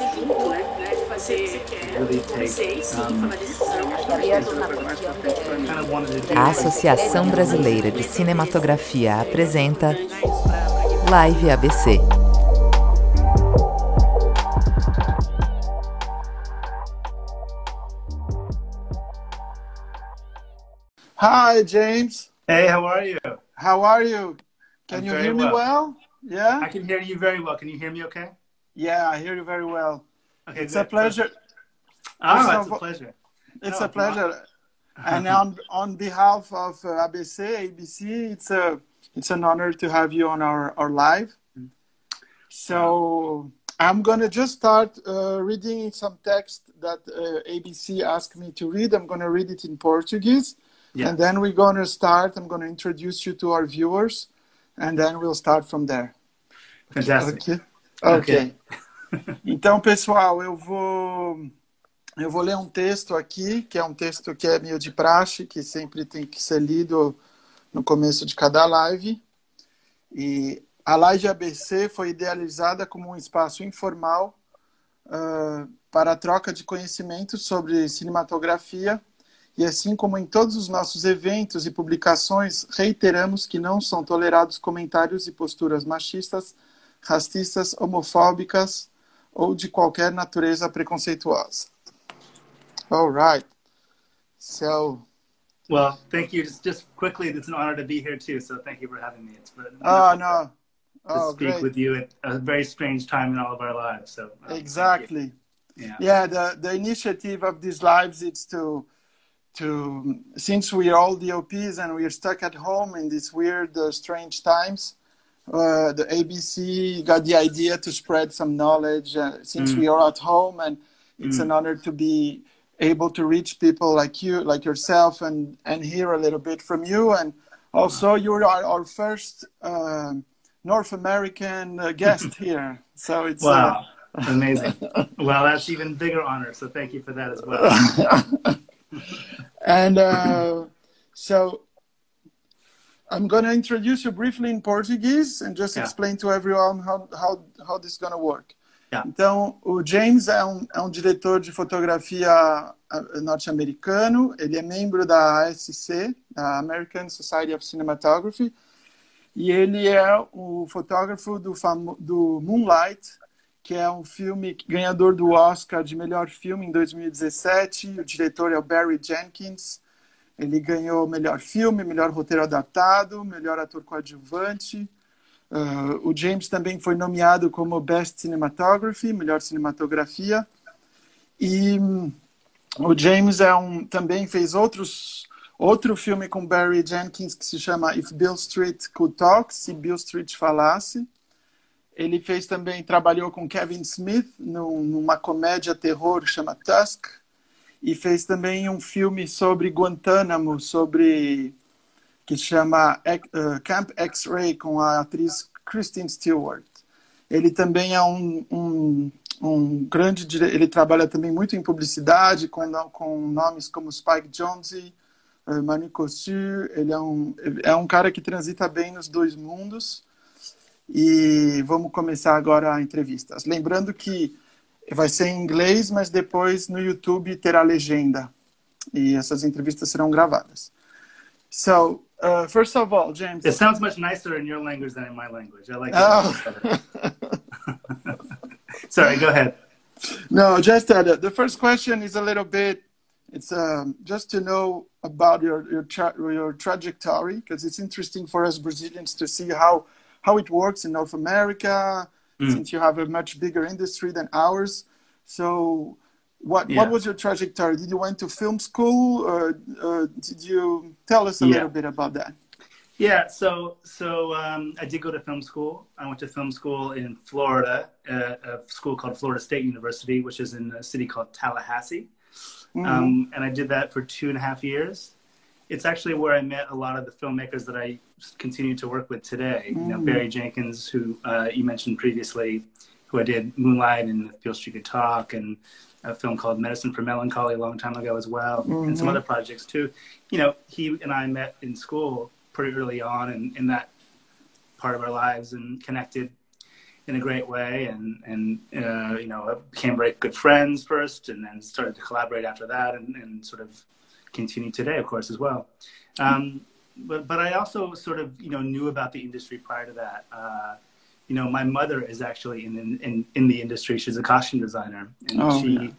né? De fazer, você e sim, tomar decisão. A Associação Brasileira de Cinematografia apresenta Live ABC. Hi, James. Hey, how are you? How are you? Can I'm you hear me well. well? Yeah? I can hear you very well. Can you hear me okay? Yeah, I hear you very well. Okay, It's good. a pleasure. Oh, it's a pleasure. It's No, a pleasure. and on on behalf of uh, ABC, ABC, it's a it's an honor to have you on our, our live. So I'm gonna just start uh, reading some text that uh, ABC asked me to read. I'm gonna read it in Portuguese, Yeah. and then we're gonna start. I'm gonna introduce you to our viewers, and then we'll start from there. Fantastic. Ok. Ok. Então, pessoal, eu vou eu vou ler um texto aqui, que é um texto que é meio de praxe, que sempre tem que ser lido no começo de cada live. E a Live ABC foi idealizada como um espaço informal ah, para a troca de conhecimentos sobre cinematografia. E assim como em todos os nossos eventos e publicações, reiteramos que não são tolerados comentários e posturas machistas, racistas, homofóbicas ou de qualquer natureza preconceituosa. All right. So, Well, thank you. Just, just quickly, it's an honor to be here too. So thank you for having me. It's been oh no. to Oh, speak great. with you at a very strange time in all of our lives. So you. Exactly. Yeah. Yeah, the, the initiative of these lives is to to since we are all DOPs and we are stuck at home in these weird, uh, strange times. Uh, the ABC got the idea to spread some knowledge uh, since Mm. we are at home, and it's Mm. an honor to be able to reach people like you, like yourself, and and hear a little bit from you. And also, you're our, our first um North American uh, guest here, so it's uh, Wow. Amazing. well, that's even bigger honor. So thank you for that as well. and uh, so I'm going to introduce you briefly in Portuguese and just Yeah. explain to everyone how, how, how this is going to work. Yeah. Então, o James é um, é um diretor de fotografia ah, norte-americano, ele é membro da ASC, da American Society of Cinematography, e ele é o fotógrafo do, do Moonlight, que é um filme ganhador do Oscar de melhor filme em 2017. O diretor é o Barry Jenkins. Ele ganhou melhor filme, melhor roteiro adaptado, melhor ator coadjuvante. Uh, o James também foi nomeado como Best Cinematography, melhor cinematografia. E hum, o James é um, também fez outros outro filme com Barry Jenkins que se chama If Bill Street Could Talk, se Bill Street falasse. Ele fez também, trabalhou com Kevin Smith num- numa comédia terror que chama Tusk. E fez também um filme sobre Guantánamo, sobre que chama Ex- uh, Camp X-Ray com a atriz Kristen Stewart. Ele também é um, um, um grande ele trabalha também muito em publicidade com com nomes como Spike Jonze, uh, Manu Kossu. Ele é um é um cara que transita bem nos dois mundos. E vamos começar agora a entrevista. Lembrando que vai ser em inglês, mas depois no YouTube terá legenda. E essas entrevistas serão gravadas. So, uh, first of all, James. It sounds much nicer in your language than in my language. I like Oh. Sorry, go ahead. No, just uh, the, the first question is a little bit. It's um, just to know about your your, tra- your trajectory because it's interesting for us Brazilians to see how how it works in North America Mm. since you have a much bigger industry than ours. So, what Yeah. what was your trajectory? Did you went to film school, or uh, did you tell us a Yeah. little bit about that? Yeah, so so um, I did go to film school. I went to film school in Florida, uh, a school called Florida State University, which is in a city called Tallahassee. Mhm. Um, and I did that for two and a half years. It's actually where I met a lot of the filmmakers that I continue to work with today. You know, Mm. Barry Jenkins, who uh, you mentioned previously, who I did Moonlight and If Beale Street Could Talk, and a film called Medicine for Melancholy a long time ago as well, and some Mhm. other projects too. You know, he and I met in school pretty early on in, in that part of our lives and connected in a great way, and and uh, you know became very good friends first, and then started to collaborate after that, and, and sort of continue today, of course, as well. Um, but but I also sort of you know knew about the industry prior to that. Uh, you know, my mother is actually in in in the industry. She's a costume designer, and Oh, she yeah.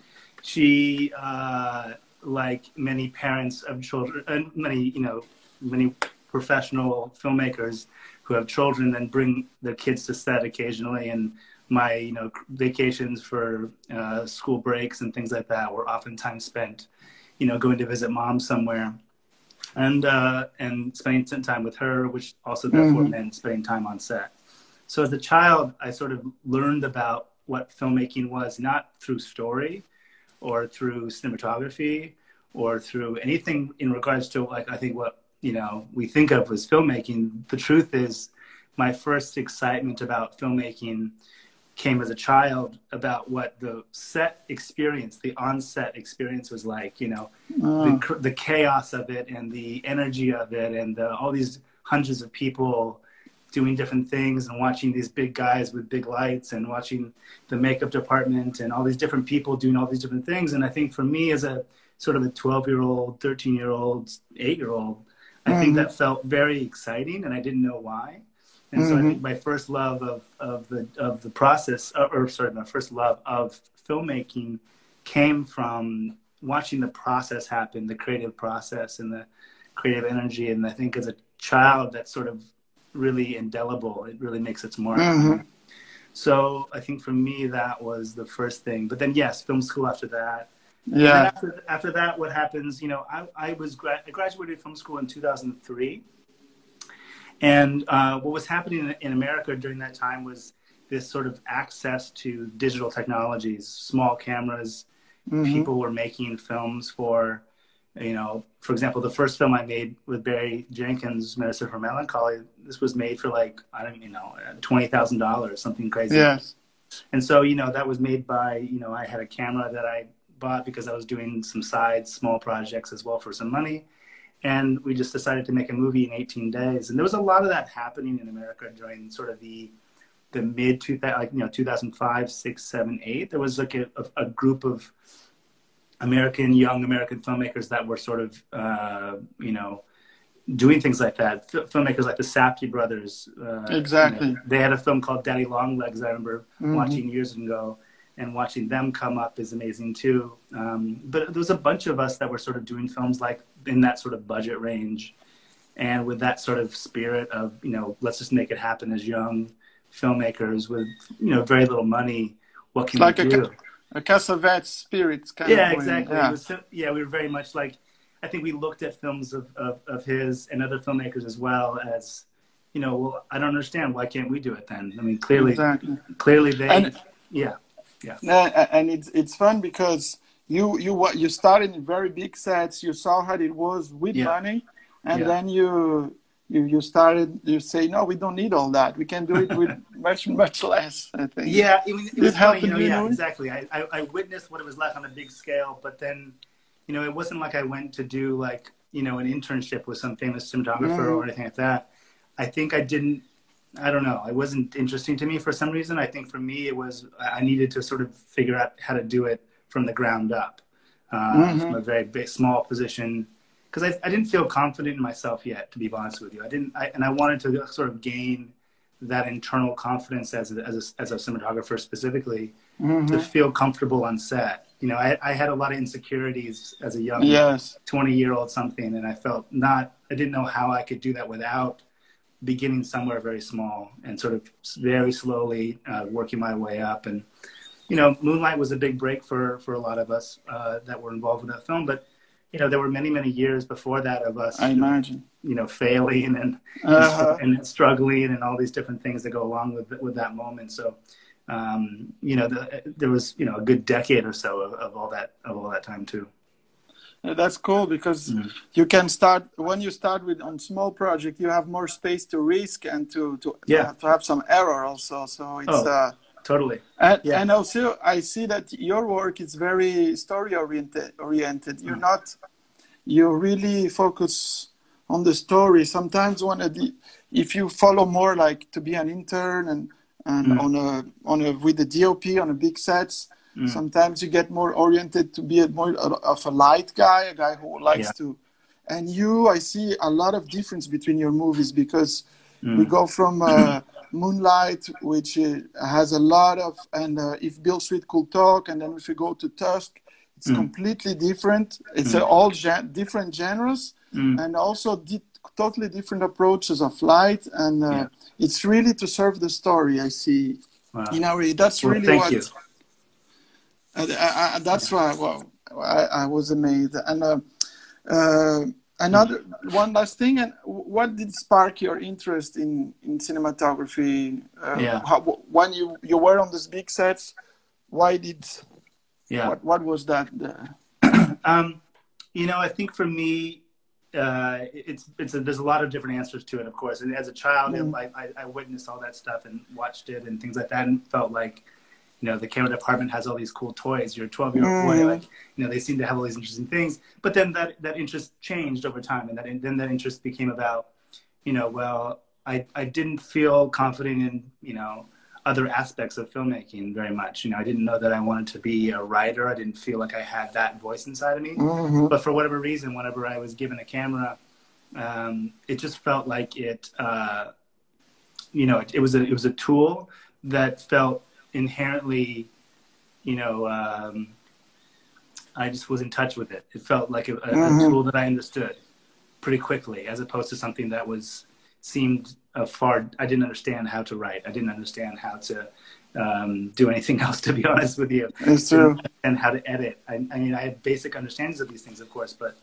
she uh, like many parents of children and many you know many professional filmmakers who have children then bring their kids to set occasionally and my you know vacations for uh, school breaks and things like that were oftentimes spent you know going to visit mom somewhere and uh, and spending some time with her which also therefore Mhm. meant spending time on set so as a child i sort of learned about what filmmaking was not through story or through cinematography or through anything in regards to like I think what you know we think of as filmmaking. The truth is, my first excitement about filmmaking came as a child about what the set experience, the on-set experience was like. You know, Oh. the, ah. the chaos of it and the energy of it and the, all these hundreds of people doing different things and watching these big guys with big lights and watching the makeup department and all these different people doing all these different things. And I think for me as a sort of a 12 year old, 13 year old, eight year old, I think mm-hmm. that felt very exciting and I didn't know why. And so I think my first love of, of the of the process, or, or sorry, my first love of filmmaking came from watching the process happen, the creative process and the creative energy. And I think as a child, that's sort of really indelible. It really makes its mark. Mhm. So I think for me, that was the first thing. But then, yes, film school after that. Yeah. after, after that, what happens? You know, I, I was gra- I graduated from school in 2003, and uh, what was happening in, America during that time was this sort of access to digital technologies, small cameras. People were making films for, you know, for example, the first film I made with Barry Jenkins, Medicine for Melancholy. This was made for like I don't, you know, twenty thousand dollars, something crazy. Yes. And so, you know, that was made by, you know, I had a camera that I bought because I was doing some side small projects as well for some money. And we just decided to make a movie in 18 days. And there was a lot of that happening in America during sort of the the mid 2000, like, you know, 2005, six, seven, eight. There was like a, a, group of American, young American filmmakers that were sort of, uh, you know, doing things like that. F- filmmakers like the Safdie brothers. Uh, Exactly. you know, they had a film called Daddy long legs I remember watching years ago, and watching them come up is amazing too. Um, but there was a bunch of us that were sort of doing films like in that sort of budget range, and with that sort of spirit of you know, let's just make it happen as young filmmakers with you know very little money. What can Like we a do? a Cassavetes spirit kind yeah, of exactly. Yeah. so- yeah, we were very much like, I think we looked at films of, of, of his and other filmmakers as well as, you know, well, I don't understand. Why can't we do it then? I mean, clearly, Exactly. clearly they, And- yeah, Yeah, a- and it's it's fun because you you you started in very big sets. You saw how it was with Yeah. money, and Yeah. then you you you started you say no, we don't need all that. We can do it with much much less. I think. yeah. It was it funny, you know, yeah, exactly. I, I, I witnessed what it was like on a big scale, but then, you know, it wasn't like I went to do like, you know, an internship with some famous cinematographer Mhm. or anything like that. I think I didn't, I don't know. It wasn't interesting to me for some reason. I think for me, it was, I needed to sort of figure out how to do it from the ground up, uh, Mhm. from a very big, small position. Because I, I didn't feel confident in myself yet, to be honest with you. I didn't, I, and I wanted to sort of gain that internal confidence as a, as a, as a cinematographer specifically Mhm. to feel comfortable on set. You know, I, I had a lot of insecurities as a young Yes. 20 year old something, and I felt not, I didn't know how I could do that without beginning somewhere very small and sort of very slowly uh, working my way up. And, you know, Moonlight was a big break for, for a lot of us uh, that were involved in that film. But, you know, there were many, many years before that of us, I imagine. you know, failing and, Uh-huh. and struggling and all these different things that go along with with that moment. So, um, you know, the, there was you know a good decade or so of, of all that of all that time too. Uh, That's cool because Mhm. you can start when you start with on small project. You have more space to risk and to to, Yeah. to have some error also. So it's Oh. uh, Totally. and, Yeah. and also I see that your work is very story oriented. Oriented. You're Mm. not. You really focus on the story. Sometimes one of the if you follow more like to be an intern and and Mm. on a on a with the DOP on a big sets. Mm. Sometimes you get more oriented to be a more of a light guy, a guy who likes Yeah. to. And you, I see a lot of difference between your movies because Mm. we go from uh, Moonlight, which uh, has a lot of, and uh, if Beale Street could talk, and then if you go to Tusk, it's Mm. completely different. It's uh, all gen- different genres, Mm. and also di- totally different approaches of light, and uh, Yeah. it's really to serve the story. I see. Wow. You know, that's Well, really thank what. you. I, I, that's why well, I, I was amazed. And uh, uh, another one last thing. And what did spark your interest in in cinematography? Uh, Yeah. how, when you you were on these big sets, why did Yeah. what what was that? Um, you know, I think for me, uh, it's it's a, there's a lot of different answers to it, of course. And as a child, Mm. I, I, I witnessed all that stuff and watched it and things like that, and felt like, you know, the camera department has all these cool toys. You're a 12 year old boy, Mhm. like, you know, they seem to have all these interesting things. But then that that interest changed over time, and that then that interest became about, you know, well, I I didn't feel confident in you know other aspects of filmmaking very much. You know, I didn't know that I wanted to be a writer. I didn't feel like I had that voice inside of me. Mhm. But for whatever reason, whenever I was given a camera, um, it just felt like it, uh, you know, it, it was a it was a tool that felt inherently, you know, um, I just was in touch with it. It felt like a, a, Mhm. a tool that I understood pretty quickly, as opposed to something that was seemed a far. I didn't understand how to write. I didn't understand how to um, do anything else. To be honest with you, It's true. and how to edit. I, I mean, I had basic understandings of these things, of course, but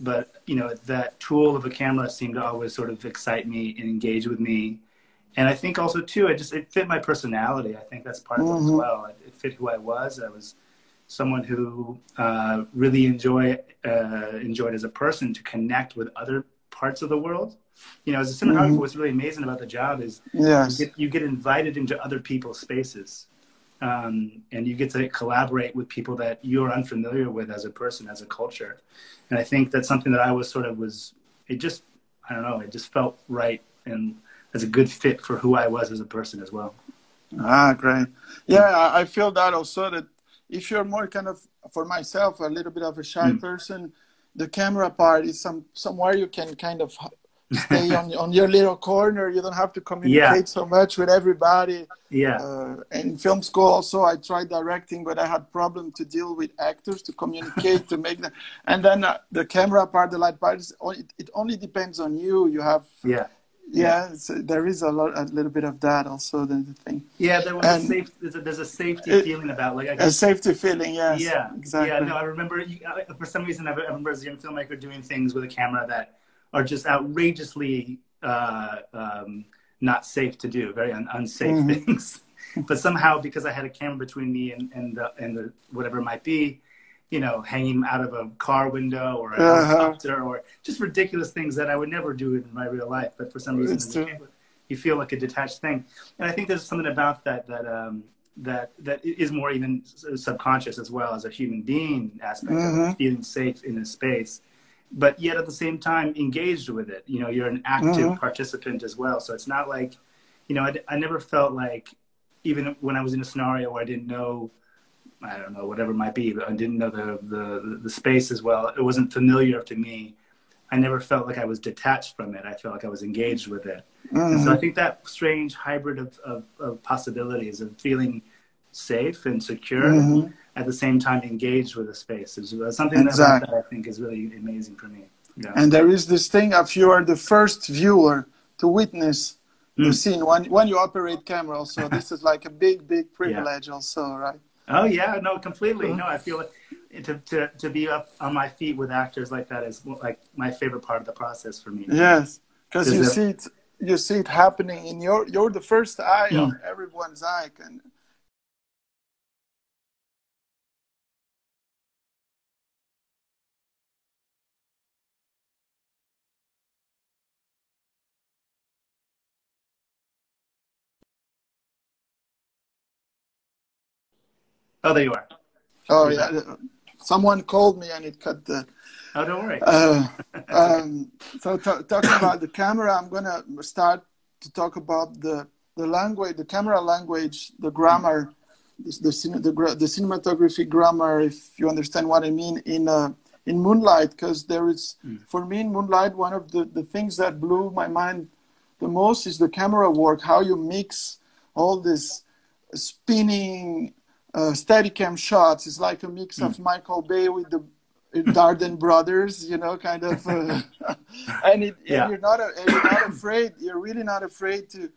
but you know that tool of a camera seemed to always sort of excite me and engage with me. And I think also too, it just it fit my personality. I think that's part of it as Mhm. well. It, it fit who I was. I was someone who uh, really enjoy uh, enjoyed as a person to connect with other parts of the world. You know, as a cinematographer, Mhm. what's really amazing about the job is Yes. you get, you get invited into other people's spaces um, and you get to collaborate with people that you're unfamiliar with as a person as a culture and i think that's something that i was sort of was it just i don't know it just felt right and as a good fit for who i was as a person as well Ah, great. Yeah, I- feel that also that if you're more kind of, for myself, a little bit of a shy Mm. person, the camera part is some somewhere you can kind of stay on on your little corner. You don't have to communicate so much with everybody. yeah Uh, in film school also, I tried directing, but I had problem to deal with actors to communicate to make them. And then uh, the camera part, the light part, is, o- it, it only depends on you. You have yeah yeah, there is a lot, a little bit of that also. The, the thing, yeah there was And- a safe there's a, there's a safety It- feeling about like i a guess safety feeling. Yes, yeah exactly. yeah no i remember you, I- for some reason i remember as a young filmmaker doing things with a camera that are just outrageously uh, um, not safe to do very un- unsafe Mhm. things but somehow because i had a camera between me and, and, the, and the, whatever it might be you know hanging out of a car window or a Uh-huh. helicopter or just ridiculous things that i would never do in my real life but for some reason It's as a true. camera, you feel like a detached thing and i think there's something about that that um, that that is more even s- subconscious as well as a human being aspect of Mhm. it, feeling safe in a space but yet at the same time engaged with it you know you're an active Mhm. participant as well so it's not like you know I, I never felt like even when i was in a scenario where i didn't know i don't know whatever it might be but i didn't know the the, the space as well it wasn't familiar to me i never felt like i was detached from it i felt like i was engaged with it and so I Mhm. think that strange hybrid of, of, of possibilities of feeling safe and secure Mhm. at the same time engaged with the space is uh, something that, Exactly. that I think is really amazing for me. Yeah. And there is this thing of you are the first viewer to witness the Mm. scene when when you operate camera. So this is like a big, big privilege. Also, right? Oh yeah, no, completely. No, I feel like to, to, to be up on my feet with actors like that is like my favorite part of the process for me. Yes, because you see it. You see it happening in your. You're the first eye Mm. of everyone's eye. And Oh, there you are. oh Yeah. yeah, someone called me and it cut the. Oh, don't worry. Uh, um, so talking about the camera, I'm gonna start to talk about the the language, the camera language, the grammar, the, the, the, the cinematography grammar, if you understand what I mean, in uh, in Moonlight, because there is, mm. for me in Moonlight, one of the, the things that blew my mind the most is the camera work, how you mix all this spinning uh, Steadicam shots. It's like a mix mm. of Michael Bay with the Dardenne brothers, you know, kind of, uh, and, it, yeah. and, you're not, and you're not afraid. You're really not afraid to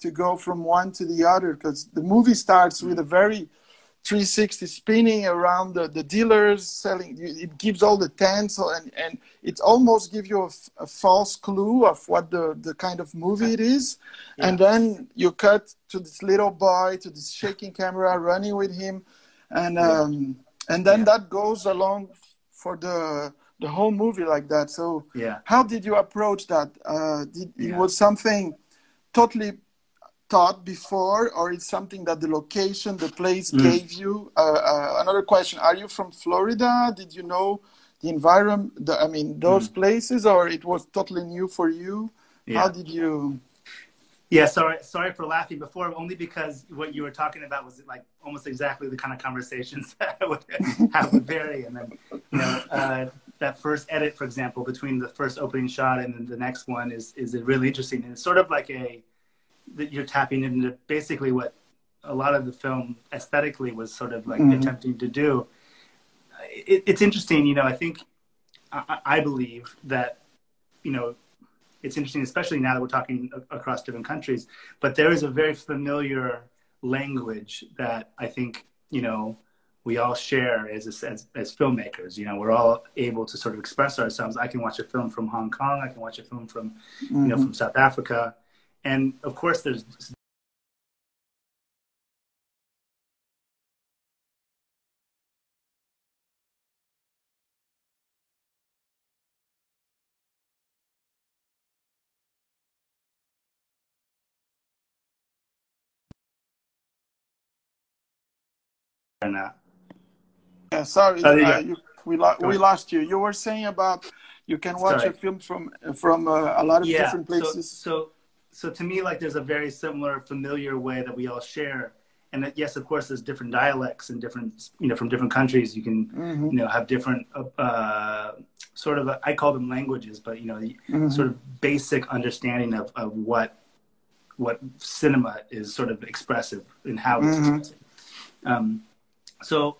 to go from one to the other because the movie starts with a very 360 spinning around the, the dealers selling it gives all the tents and, and it almost gives you a, a false clue of what the, the kind of movie it is. Yeah. and then you cut to this little boy to this shaking camera running with him. And um, and then yeah. that goes along for the the whole movie like that. So yeah. how did you approach that? Uh, did, it was something totally thought before, or it's something that the location, the place mm. gave you? Uh, uh, another question: Are you from Florida? Did you know the environment? The, I mean, those mm. places, or it was totally new for you? Yeah. How did you? Yeah, sorry, sorry for laughing before, only because what you were talking about was like almost exactly the kind of conversations that I would have with Barry, and then you know uh, that first edit, for example, between the first opening shot and then the next one is is really interesting, and it's sort of like a that you're tapping into basically what a lot of the film aesthetically was sort of like mm-hmm. attempting to do. It, it's interesting, you know. I think I, I, believe that you know it's interesting, especially now that we're talking across different countries. But there is a very familiar language that I think you know we all share as, as as filmmakers. You know, we're all able to sort of express ourselves. I can watch a film from Hong Kong. I can watch a film from mm-hmm. you know mm-hmm. from South Africa and of course, there's Yeah, sorry, oh, uh, you, we, lo- we lost you. You were saying about you can watch sorry. a film from from uh, a lot of yeah, different places. So, so so to me, like there's a very similar, familiar way that we all share. And that, yes, of course, there's different dialects and different, you know, from different countries. You can, mm-hmm. you know, have different, uh, sort of, I call them languages, but you know, mm-hmm. sort of basic understanding of, of what, what cinema is sort of expressive and how it's mm-hmm. expressive. Um, so,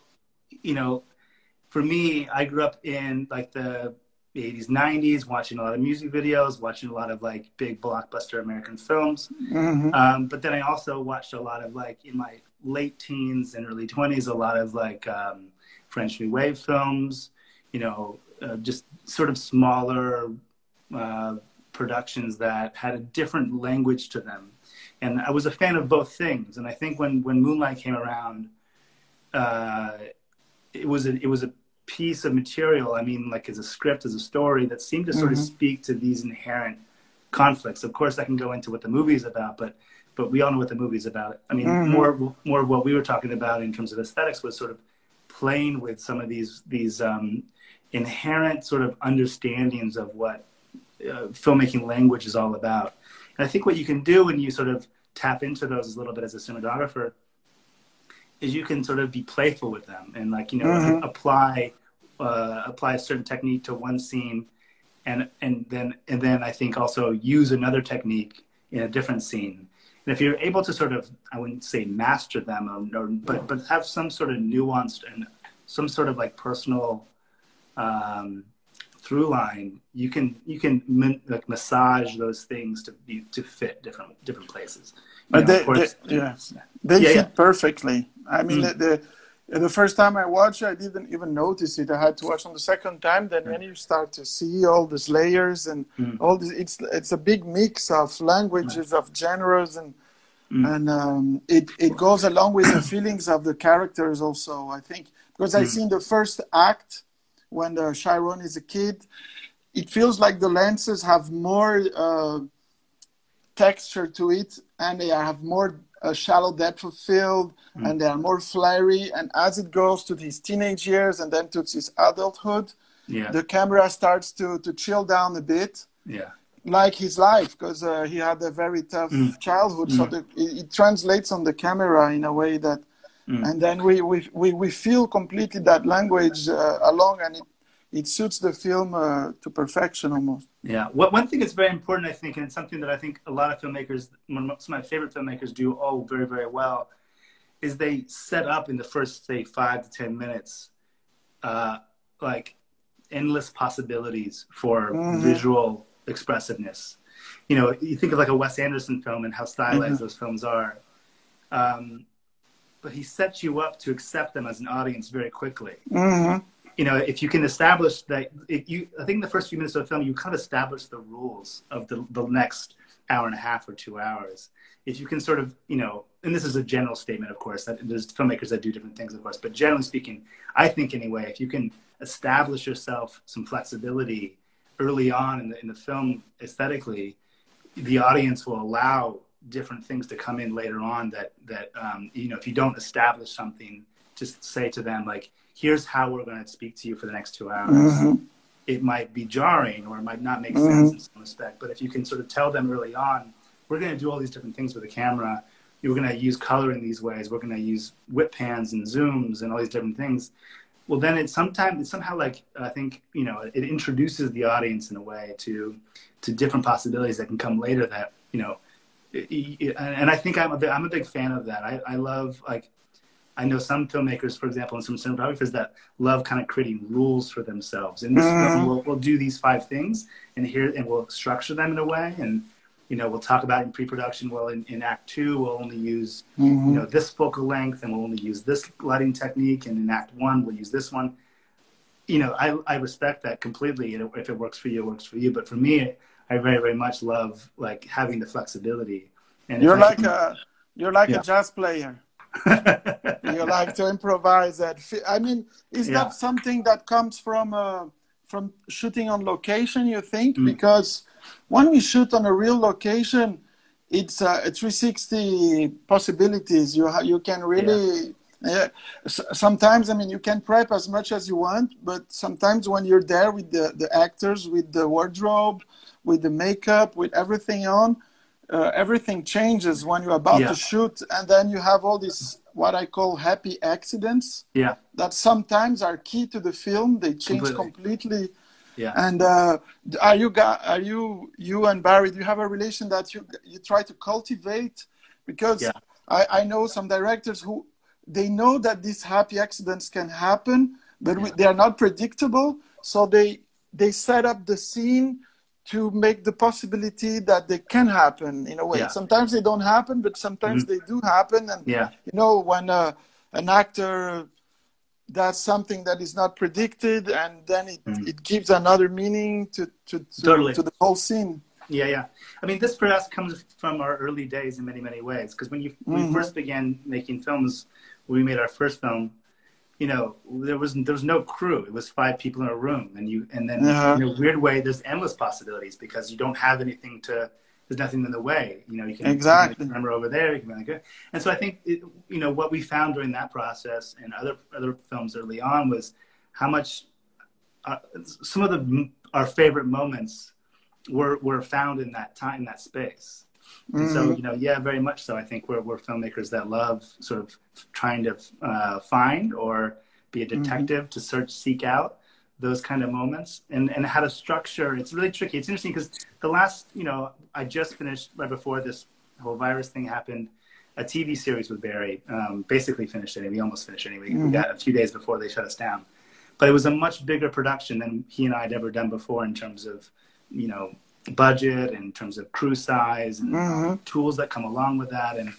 you know, for me, I grew up in like the 80s 90s watching a lot of music videos watching a lot of like big blockbuster american films. Mm-hmm. um, but then i also watched a lot of like in my late teens and early 20s a lot of like um, french new wave films you know uh, just sort of smaller uh, productions that had a different language to them. And i was a fan of both things. And i think when when moonlight came around uh, it was a, it was a piece of material, I mean, like as a script, as a story that seemed to sort mm-hmm. of speak to these inherent conflicts. Of course, I can go into what the movie is about, but but we all know what the movie is about. I mean, mm-hmm. more more of what we were talking about in terms of aesthetics was sort of playing with some of these these um, inherent sort of understandings of what uh, filmmaking language is all about. And I think what you can do when you sort of tap into those a little bit as a cinematographer is you can sort of be playful with them and like you know mm-hmm. apply uh, apply a certain technique to one scene and and then and then I think also use another technique in a different scene. And if you're able to sort of I wouldn't say master them or, or but but have some sort of nuanced and some sort of like personal um, through line, you can you can like massage those things to be to fit different different places. But they, course, they, yeah, they yeah, fit yeah. perfectly. I mean, mm. the, the, the first time I watched, I didn't even notice it. I had to watch on the second time. Then when you start to see all these layers and mm. all this, it's it's a big mix of languages, of genres, and mm. and um, it it goes along with the feelings of the characters also. I think because I see in the first act when the Chiron is a kid, it feels like the lenses have more uh, texture to it and they have more a shallow depth of field mm. and they are more flary. And as it goes to his teenage years and then to his adulthood, yeah. the camera starts to, to chill down a bit. Yeah. like his life because uh, he had a very tough Mm. childhood. So the, it, it translates on the camera in a way that, Mm. and then we, we, we, we feel completely that language uh, along, and it, it suits the film uh, to perfection almost. Yeah. What, one thing that's very important, I think, and it's something that I think a lot of filmmakers, one of my favorite filmmakers do all very, very well, is they set up in the first, say, five to 10 minutes, uh, like endless possibilities for Mhm. visual expressiveness. You know, you think of like a Wes Anderson film and how stylized Mhm. those films are. Um, but he sets you up to accept them as an audience very quickly hmm you know, if you can establish that, you, I think the first few minutes of the film, you kind of establish the rules of the, the next hour and a half or two hours. If you can sort of, you know, and this is a general statement, of course, that there's filmmakers that do different things, of course, but generally speaking, I think anyway, if you can establish yourself some flexibility early on in the, in the film aesthetically, the audience will allow different things to come in later on that, that, um, you know, if you don't establish something, just say to them, like, here's how we're going to speak to you for the next two hours. hmm It might be jarring or it might not make Mhm. sense in some respect, but if you can sort of tell them early on, we're going to do all these different things with the camera. You're going to use color in these ways. We're going to use whip pans and zooms and all these different things. Well, then it sometimes it's somehow like I think you know it introduces the audience in a way to to different possibilities that can come later. That you know, and I think I'm a big, I'm a big fan of that. I, I love like I know some filmmakers, for example, and some cinematographers that love kind of creating rules for themselves. And this film, mm-hmm. we'll, we'll do these five things, and here, and we'll structure them in a way, and you know, we'll talk about in pre-production. Well, in, in Act Two, we'll only use mm-hmm. you know this focal length, and we'll only use this lighting technique, and in Act One, we'll use this one. You know, I I respect that completely. If it works for you, it works for you. But for me, I very very much love like having the flexibility. And You're like can- a you're like Yeah. a jazz player. You like to improvise that i mean is Yeah. that something that comes from uh, from shooting on location you think Mm. because when we shoot on a real location it's uh, a 360 possibilities you ha- you can really yeah. S- sometimes i mean you can prep as much as you want but sometimes when you're there with the, the actors with the wardrobe with the makeup with everything on uh, everything changes when you're about Yeah. to shoot and then you have all these what i call happy accidents yeah, that sometimes are key to the film they change Completely. completely yeah. and uh, are you are you you and barry do you have a relation that you you try to cultivate because Yeah. I, I know some directors who they know that these happy accidents can happen but we, they are not predictable so they they set up the scene to make the possibility that they can happen in a way Yeah. sometimes they don't happen but sometimes Mhm. they do happen and Yeah, you know when uh, an actor does something that is not predicted and then it, Mhm. it gives another meaning to to, to, Totally. to the whole scene yeah, yeah. I mean, this for us comes from our early days in many, many ways. Because when you when we first began making films, we made our first film, you know, there was there was no crew. It was five people in a room, and you and then Uh-huh. in a weird way, there's endless possibilities because you don't have anything to. There's nothing in the way. You know, you can Exactly. camera over there. You can be like. And so I think it, you know what we found during that process and other other films early on was how much uh, some of the our favorite moments were were found in that time in that space. And so, Mhm. you know, yeah, very much so. I think we're, we're filmmakers that love sort of trying to uh, find or be a detective to search, seek out those kind of moments and, and how to structure. It's really tricky. It's interesting because the last, you know, I just finished right before this whole virus thing happened, a TV series with Barry. Um, basically finished it. We almost finished it anyway. We Mhm. got a few days before they shut us down. But it was a much bigger production than he and I had ever done before in terms of, you know, budget, in terms of crew size, and Mhm. tools that come along with that. And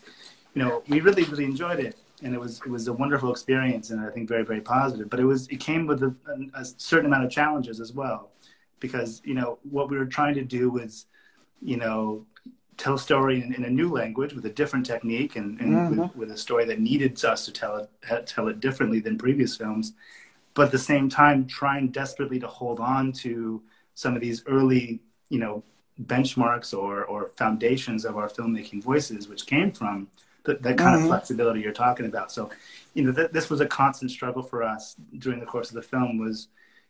you know, we really, really enjoyed it, and it was it was a wonderful experience, and I think very, very positive. But it was it came with a, a certain amount of challenges as well, because you know what we were trying to do was, you know, tell a story in, in a new language with a different technique, and, and Mhm. with, with a story that needed us to tell it tell it differently than previous films, but at the same time trying desperately to hold on to some of these early, you know, benchmarks or, or foundations of our filmmaking voices, which came from the, that kind Mhm. of flexibility you're talking about. So, you know, th- this was a constant struggle for us during the course of the film was,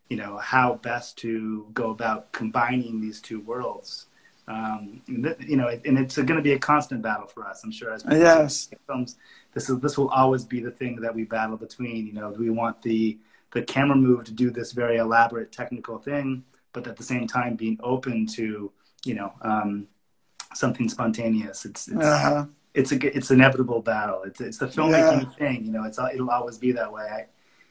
you know, how best to go about combining these two worlds Um, you know, and it's going to be a constant battle for us. I'm sure as yes. films, this is this will always be the thing that we battle between. You know, do we want the the camera move to do this very elaborate technical thing, but at the same time being open to you know um, something spontaneous. It's it's, uh-huh. it's a it's inevitable battle. It's it's the filmmaking yeah. thing. You know, it's it'll always be that way. I,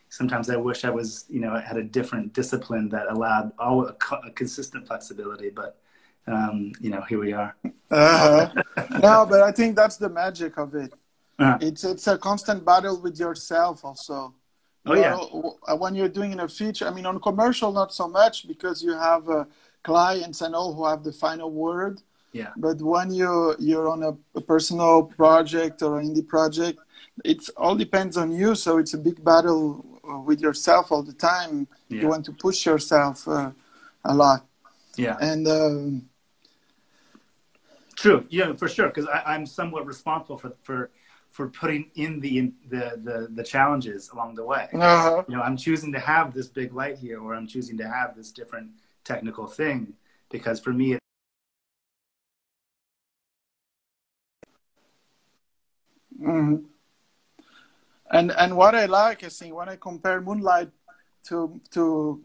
sometimes I wish I was you know had a different discipline that allowed all a, a consistent flexibility, but um, you know, here we are. uh-huh. no, but I think that's the magic of it. Uh-huh. It's it's a constant battle with yourself also. Oh yeah. Uh, when you're doing in a feature, I mean, on commercial, not so much because you have uh, clients and all who have the final word. Yeah. But when you you're on a, a personal project or an indie project, it all depends on you. So it's a big battle uh, with yourself all the time. Yeah. You want to push yourself uh, a lot. Yeah. And um, True. Yeah, for sure. Because I'm somewhat responsible for for for putting in the the the, the challenges along the way. Uh-huh. You know, I'm choosing to have this big light here, or I'm choosing to have this different technical thing, because for me. Mm-hmm. And and what I like, I think, when I compare Moonlight to to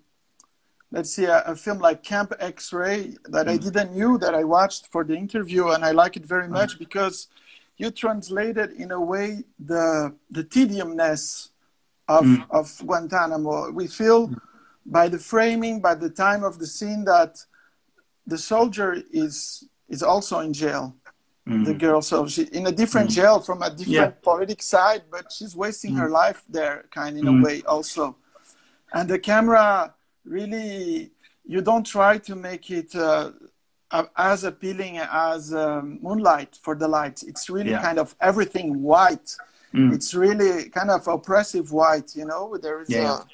let's see a, a, film like Camp X-Ray that mm. I didn't knew that I watched for the interview, and I like it very much mm. because you translated in a way the the tediumness of mm. of Guantanamo. We feel mm. by the framing, by the time of the scene, that the soldier is is also in jail. Mm. The girl, so she in a different mm. jail from a different yeah. politic side, but she's wasting her life there, kind in a way also. And the camera really you don't try to make it uh, as appealing as um, moonlight for the lights it's really yeah. kind of everything white. Mm. it's really kind of oppressive white you know? There is yeah a,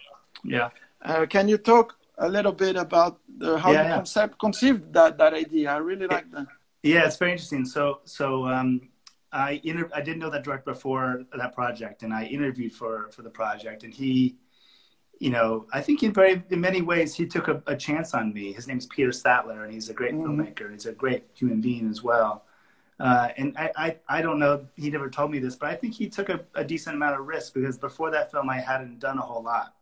yeah. Uh, can you talk a little bit about the, how yeah, you concept conceived that that idea? I really like that. Yeah it's very interesting. So so um I inter- I didn't know that director before that project, and I interviewed for for the project, and he you know, I think in very in many ways he took a, a chance on me. His name is Peter Sattler, and he's a great mm-hmm. filmmaker. He's a great human being as well. Uh, and I, I, I, don't know, he never told me this, but I think he took a, a, decent amount of risk because before that film, I hadn't done a whole lot.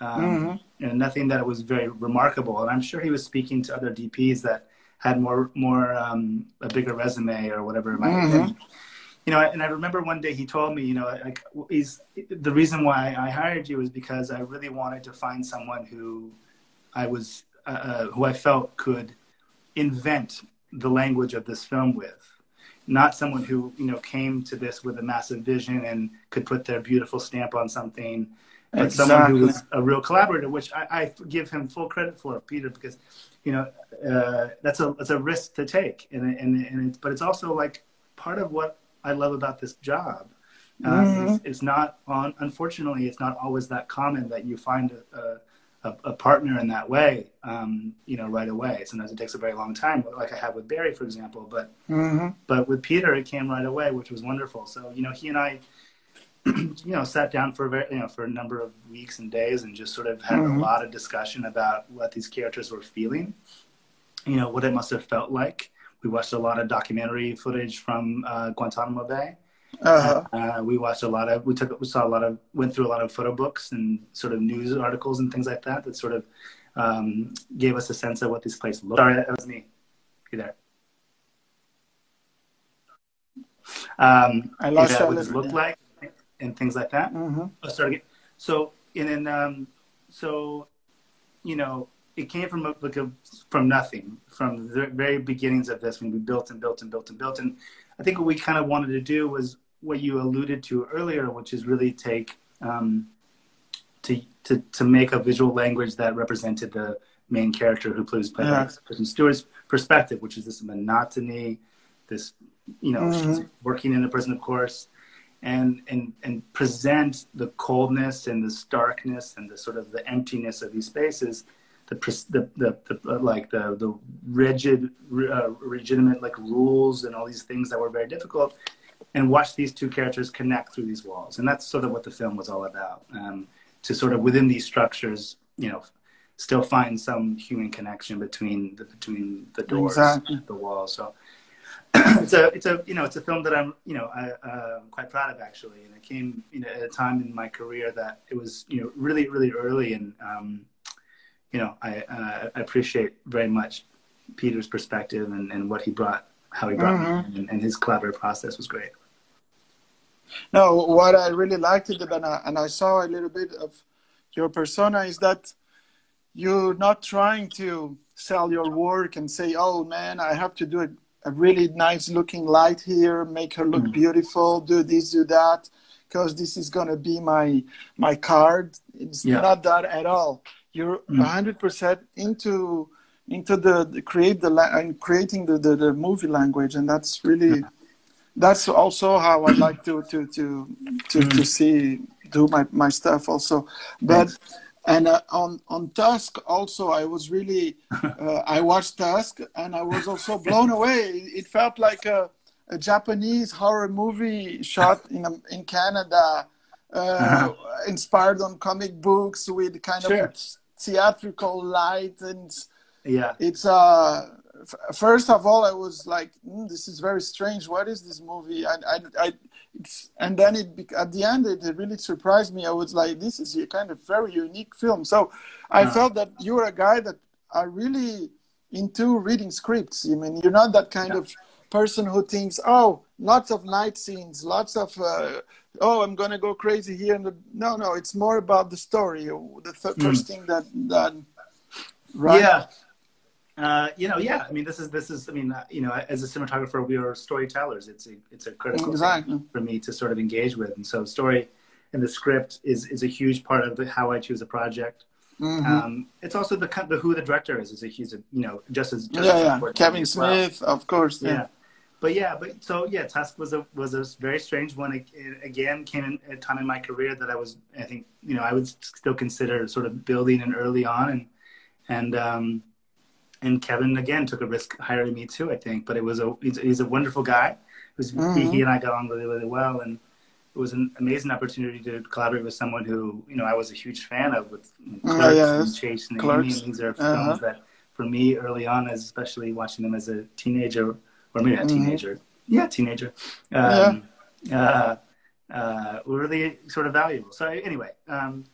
Um, mm-hmm. And nothing that was very remarkable. And I'm sure he was speaking to other DPs that had more, more um, a bigger resume or whatever it might mm-hmm. have been you know, and I remember one day he told me, you know, like he's the reason why I hired you is because I really wanted to find someone who I was, uh, uh, who I felt could invent the language of this film with, not someone who you know came to this with a massive vision and could put their beautiful stamp on something, but exactly. someone who was a real collaborator, which I, I, give him full credit for, Peter, because you know uh, that's a that's a risk to take, and and and it's, but it's also like part of what I love about this job. Um, mm-hmm. it's, it's, not on, unfortunately, it's not always that common that you find a, a, a partner in that way, um, you know, right away. Sometimes it takes a very long time, like I have with Barry, for example. But mm-hmm. but with Peter, it came right away, which was wonderful. So you know, he and I, you know, sat down for a very, you know for a number of weeks and days, and just sort of had mm-hmm. a lot of discussion about what these characters were feeling. You know, what it must have felt like we watched a lot of documentary footage from uh, Guantanamo Bay. Uh-huh. Uh, we watched a lot of, we took, we saw a lot of, went through a lot of photo books and sort of news articles and things like that that sort of um, gave us a sense of what this place looked. Sorry, that was me. You there? Um, I lost yeah, what this looked like and things like that. Mm-hmm. Oh, sorry. So and then um, so you know it came from a, like a, from nothing, from the very beginnings of this when we built and built and built and built. And I think what we kind of wanted to do was what you alluded to earlier, which is really take um, to, to to make a visual language that represented the main character who plays played yeah. Kristen Stewart's perspective, which is this monotony, this you know mm-hmm. she's working in a prison, of course, and and and present the coldness and the starkness and the sort of the emptiness of these spaces the the, the, the like the the rigid uh, legitimate like rules and all these things that were very difficult and watch these two characters connect through these walls and that's sort of what the film was all about um, to sort of within these structures you know still find some human connection between the between the doors, Exactly. the walls. So it's a it's a you know it's a film that I'm you know I, uh, I'm quite proud of actually, and it came you know at a time in my career that it was you know really really early, and um, you know I uh, I appreciate very much Peter's perspective and, and what he brought, how he brought Mhm. me, and, and his collaborative process was great. No, what I really liked it, and I, and I saw a little bit of your persona, is that you're not trying to sell your work and say, "Oh man, I have to do a, a really nice looking light here, make her look beautiful, do this, do that, because this is gonna be my my card." It's Yeah. not that at all. You're Mm. hundred percent into into the, the create the la- and creating the, the the movie language, and that's really that's also how I like to to to to, Mm. to see do my, my stuff also. But and uh, on on Tusk also I was really uh, I watched Tusk and I was also blown away. It felt like a, a Japanese horror movie shot in um, in Canada, uh, Uh-huh. inspired on comic books with kind Sure. of theatrical light and Yeah, it's uh f- first of all i was like mm, this is very strange. What is this movie? I i, I it's, and then it at the end it really surprised me. I was like this is a kind of very unique film. So i Uh. felt that you were a guy that are really into reading scripts. I mean you're not that kind Yeah. of person who thinks oh lots of night scenes lots of uh, oh i'm gonna go crazy here and no no it's more about the story the th- first thing that that right Yeah. Uh, you know, yeah. I mean, this is this is. I mean, uh, you know, as a cinematographer, we are storytellers. It's a it's a critical Exactly. thing for me to sort of engage with, and so story and the script is is a huge part of the, how I choose a project. Mhm. Um, it's also the kind- the who the director is is a huge you know just as just yeah, as yeah. to Kevin as well. Smith, of course. Yeah. Yeah. But yeah, but so yeah, Tusk was a was a very strange one. It, it again came in a time in my career that I was, I think, you know, I would still consider sort of building and early on, and and um, and Kevin again took a risk hiring me too. I think, but it was a he's, he's a wonderful guy. It was Mhm. he and I got on really really well, and it was an amazing opportunity to collaborate with someone who you know I was a huge fan of with Clerks Oh, yes. and Chase and Clerks. Amy. And these are Uh-huh. films that for me early on, as especially watching them as a teenager or maybe not Mhm. teenager, yeah, teenager, um, uh, uh, were really sort of valuable. So anyway, um,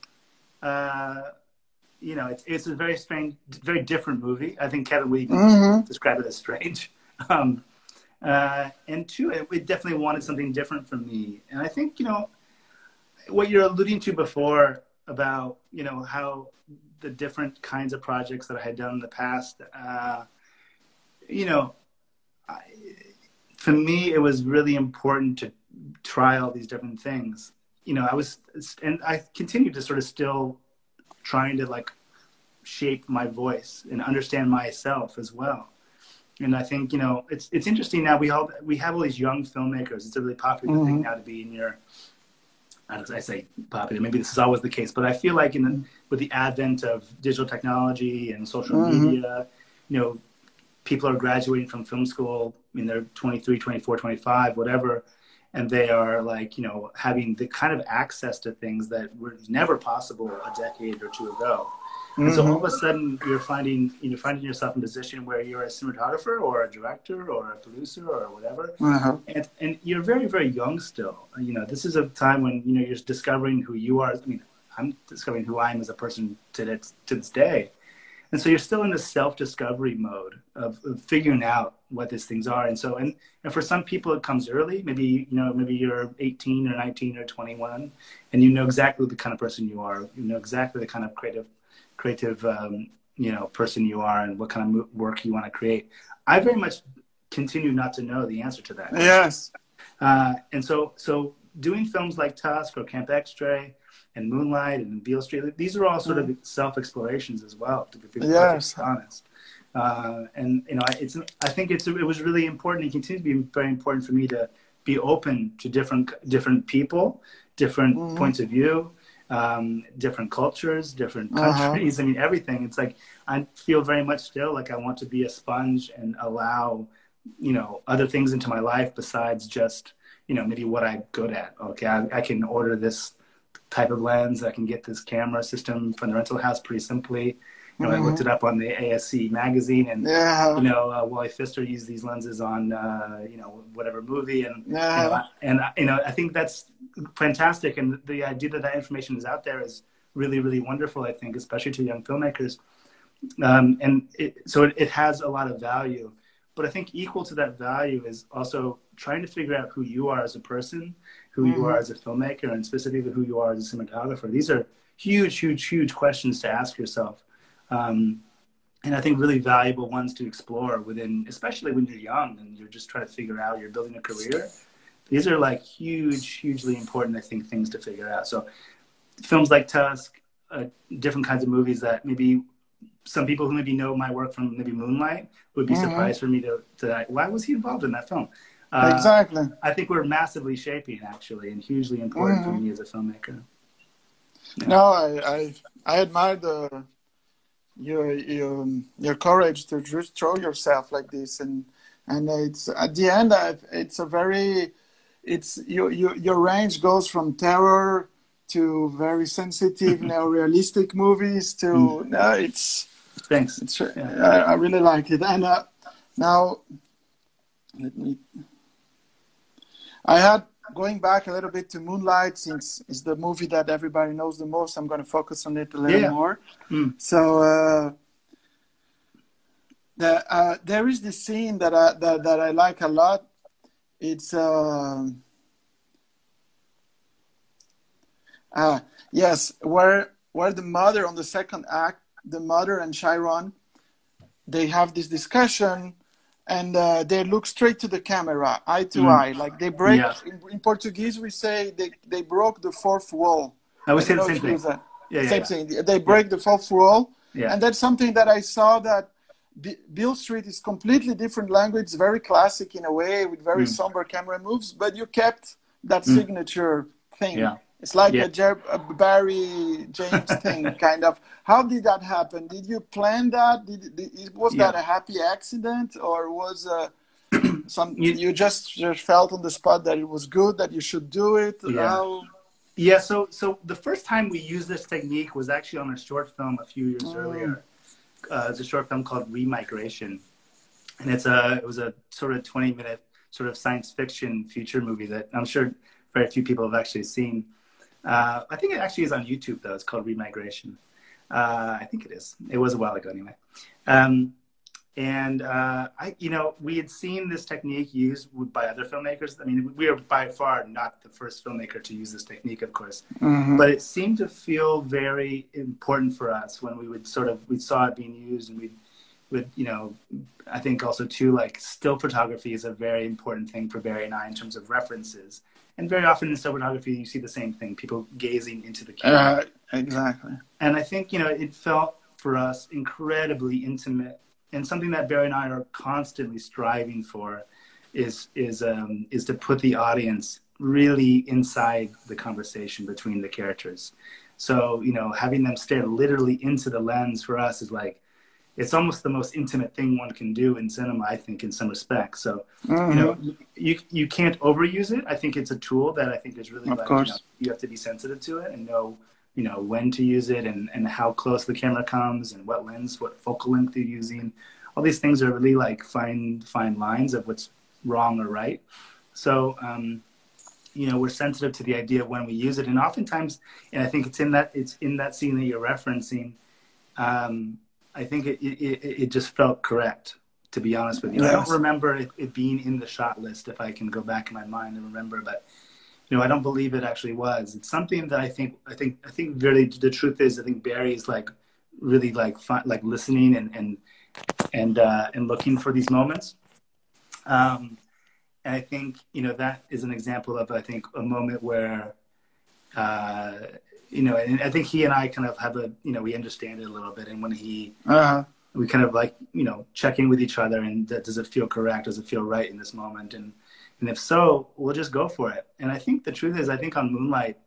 uh, you know, it's it's a very strange, very different movie. I think Kevin would even Mhm. describe it as strange. Um, uh, and two, it, it definitely wanted something different from me. And I think you know what you're alluding to before about you know how the different kinds of projects that I had done in the past. Uh, you know, for me, it was really important to try all these different things. You know, I was, and I continued to sort of still trying to like shape my voice and understand myself as well. And I think you know it's it's interesting now. We all we have all these young filmmakers. It's a really popular thing now to be in your. I say popular. Maybe this is always the case, but I feel like in the, with the advent of digital technology and social Mhm. media, you know, people are graduating from film school. I mean, they're 23, 24, 25, whatever, and they are like, you know, having the kind of access to things that were never possible a decade or two ago. And so all of a sudden, you're finding you're finding yourself in a position where you're a cinematographer or a director or a producer or whatever, Uh-huh. and and you're very very young still. You know, this is a time when you know you're discovering who you are. I mean, I'm discovering who I am as a person to this to this day, and so you're still in this self discovery mode of, of figuring out what these things are. And so and and for some people it comes early. Maybe you know maybe you're 18 or 19 or 21, and you know exactly the kind of person you are. You know exactly the kind of creative creative um, you know person you are and what kind of work you want to create. I very much continue not to know the answer to that. Yes. Uh, and so, so doing films like Tusk or Camp X-Ray and Moonlight and Beale Street, these are all sort of self-explorations as well, to be Yes. honest. Uh, and you know, I- it's I think it's it was really important and continues to be very important for me to be open to different different people, different Mhm. points of view, um, different cultures, different Uh-huh. countries. I mean, everything. It's like I feel very much still like I want to be a sponge and allow you know other things into my life besides just you know maybe what I'm good at. Okay, I, I can order this type of lens. I can get this camera system from the rental house pretty simply, You know, I looked it up on the ASC magazine, and Yeah. you know, uh, Wally Pfister used these lenses on, uh, you know, whatever movie, and Yeah. you know, and you know, I think that's fantastic, and the idea that that information is out there is really, really wonderful. I think, especially to young filmmakers, um, and it, so it, it has a lot of value. But I think equal to that value is also trying to figure out who you are as a person, who you are as a filmmaker, and specifically who you are as a cinematographer. These are huge, huge, huge questions to ask yourself. Um, and I think really valuable ones to explore within, especially when you're young and you're just trying to figure out, you're building a career. These are like huge, hugely important, I think, things to figure out. So, films like Tusk, uh, different kinds of movies that maybe some people who maybe know my work from maybe Moonlight would be mm-hmm. surprised for me to, to why was he involved in that film? Uh, exactly. I think we're massively shaping actually, and hugely important for mm-hmm. me as a filmmaker. No, I, I, I admire the your your um, your courage to just throw yourself like this, and and it's at the end, I, it's a very, it's your your your range goes from terror to very sensitive, neorealistic movies to mm. no, it's Thanks. it's I, I really like it, and uh, now let me. I had going back a little bit to Moonlight, since it's the movie that everybody knows the most. I'm going to focus on it a little Yeah. more. Mm. So uh, the, uh, there is this scene that I that, that I like a lot. It's uh, uh, yes, where where the mother on the second act, the mother and Chiron, they have this discussion and uh, they look straight to the camera, eye to Mm. eye. Like they break. Yeah. In, in Portuguese, we say they, they broke the fourth wall. I would say the same if you use thing. Yeah, yeah, same yeah. thing. They break the fourth wall, Yeah. and that's something that I saw that B- Beale Street is completely different language, very classic in a way, with very Mm. somber camera moves, but you kept that signature thing. Yeah. It's like Yeah. a, Jer- a Barry Jenkins thing, kind of. How did that happen? Did you plan that? Did, did was that a happy accident, or was uh, some You- you, just, just felt on the spot that it was good that you should do it? Yeah. How- Yeah, so so the first time we used this technique was actually on a short film a few years Mm. earlier. Uh, it's a short film called Remigration, and it's a it was a sort of twenty minute sort of science fiction feature movie that I'm sure very few people have actually seen. Uh, I think it actually is on YouTube though. It's called Remigration. Uh, I think it is. It was a while ago anyway. Um, and uh, I, you know, we had seen this technique used by other filmmakers. I mean, we are by far not the first filmmaker to use this technique, of course, but it seemed to feel very important for us when we would sort of we saw it being used, and we would, you know, I think also too like still photography is a very important thing for Barry and I in terms of references. And very often in still photography, you see the same thing: people gazing into the camera Uh, exactly. and I think you know it felt for us incredibly intimate, and something that Barry and I are constantly striving for is is um, is to put the audience really inside the conversation between the characters. So you know, having them stare literally into the lens for us is like it's almost the most intimate thing one can do in cinema. I think in some respects. So you know, you you can't overuse it. I think it's a tool that I think is really Of like, course. You, know, you have to be sensitive to it and know you know when to use it and, and how close the camera comes and what lens what focal length you're using all these things are really like fine fine lines of what's wrong or right so um, you know we're sensitive to the idea of when we use it and oftentimes and i think it's in that it's in that scene that you're referencing um, i think it, it, it, just felt correct to be honest with you i don't remember it, it being in the shot list if i can go back in my mind and remember but you know, I don't believe it actually was. It's something that I think, I think, I think really the truth is, I think Barry is like really like fi- like listening and and and uh, and looking for these moments. Um, and I think you know that is an example of I think a moment where, uh, you know, and I think he and I kind of have a you know we understand it a little bit, and when he Uh-huh. we kind of like you know check in with each other and that, does it feel correct? Does it feel right in this moment? And and if so we'll just go for it. And i think the truth is i think on moonlight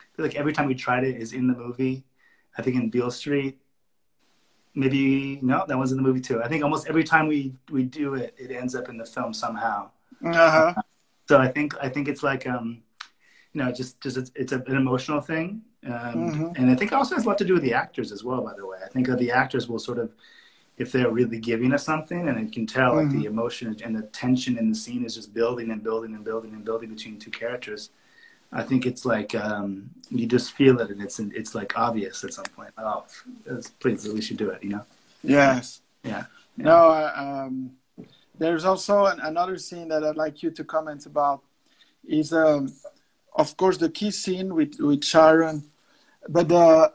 I feel like every time we tried it is in the movie. I think in beale street maybe no that was in the movie too. I think almost every time we we do it it ends up in the film somehow. Uh-huh. so I think I think it's like um, you know, just just it's, it's a, an emotional thing, um, mm-hmm. and I think also has a lot to do with the actors as well. By the way, I think the actors will sort of, if they're really giving us something, and you can tell mm-hmm. like the mm-hmm. emotion and the tension in the scene is just building and building and building and building between two characters. I think it's like um, you just feel it, and it's it's like obvious at some point. Oh, please, we should do it. You know? Yes. Yeah. yeah. No. Um, there's also an, another scene that I'd like you to comment about. Is um, of course the key scene with with Chiron, but uh,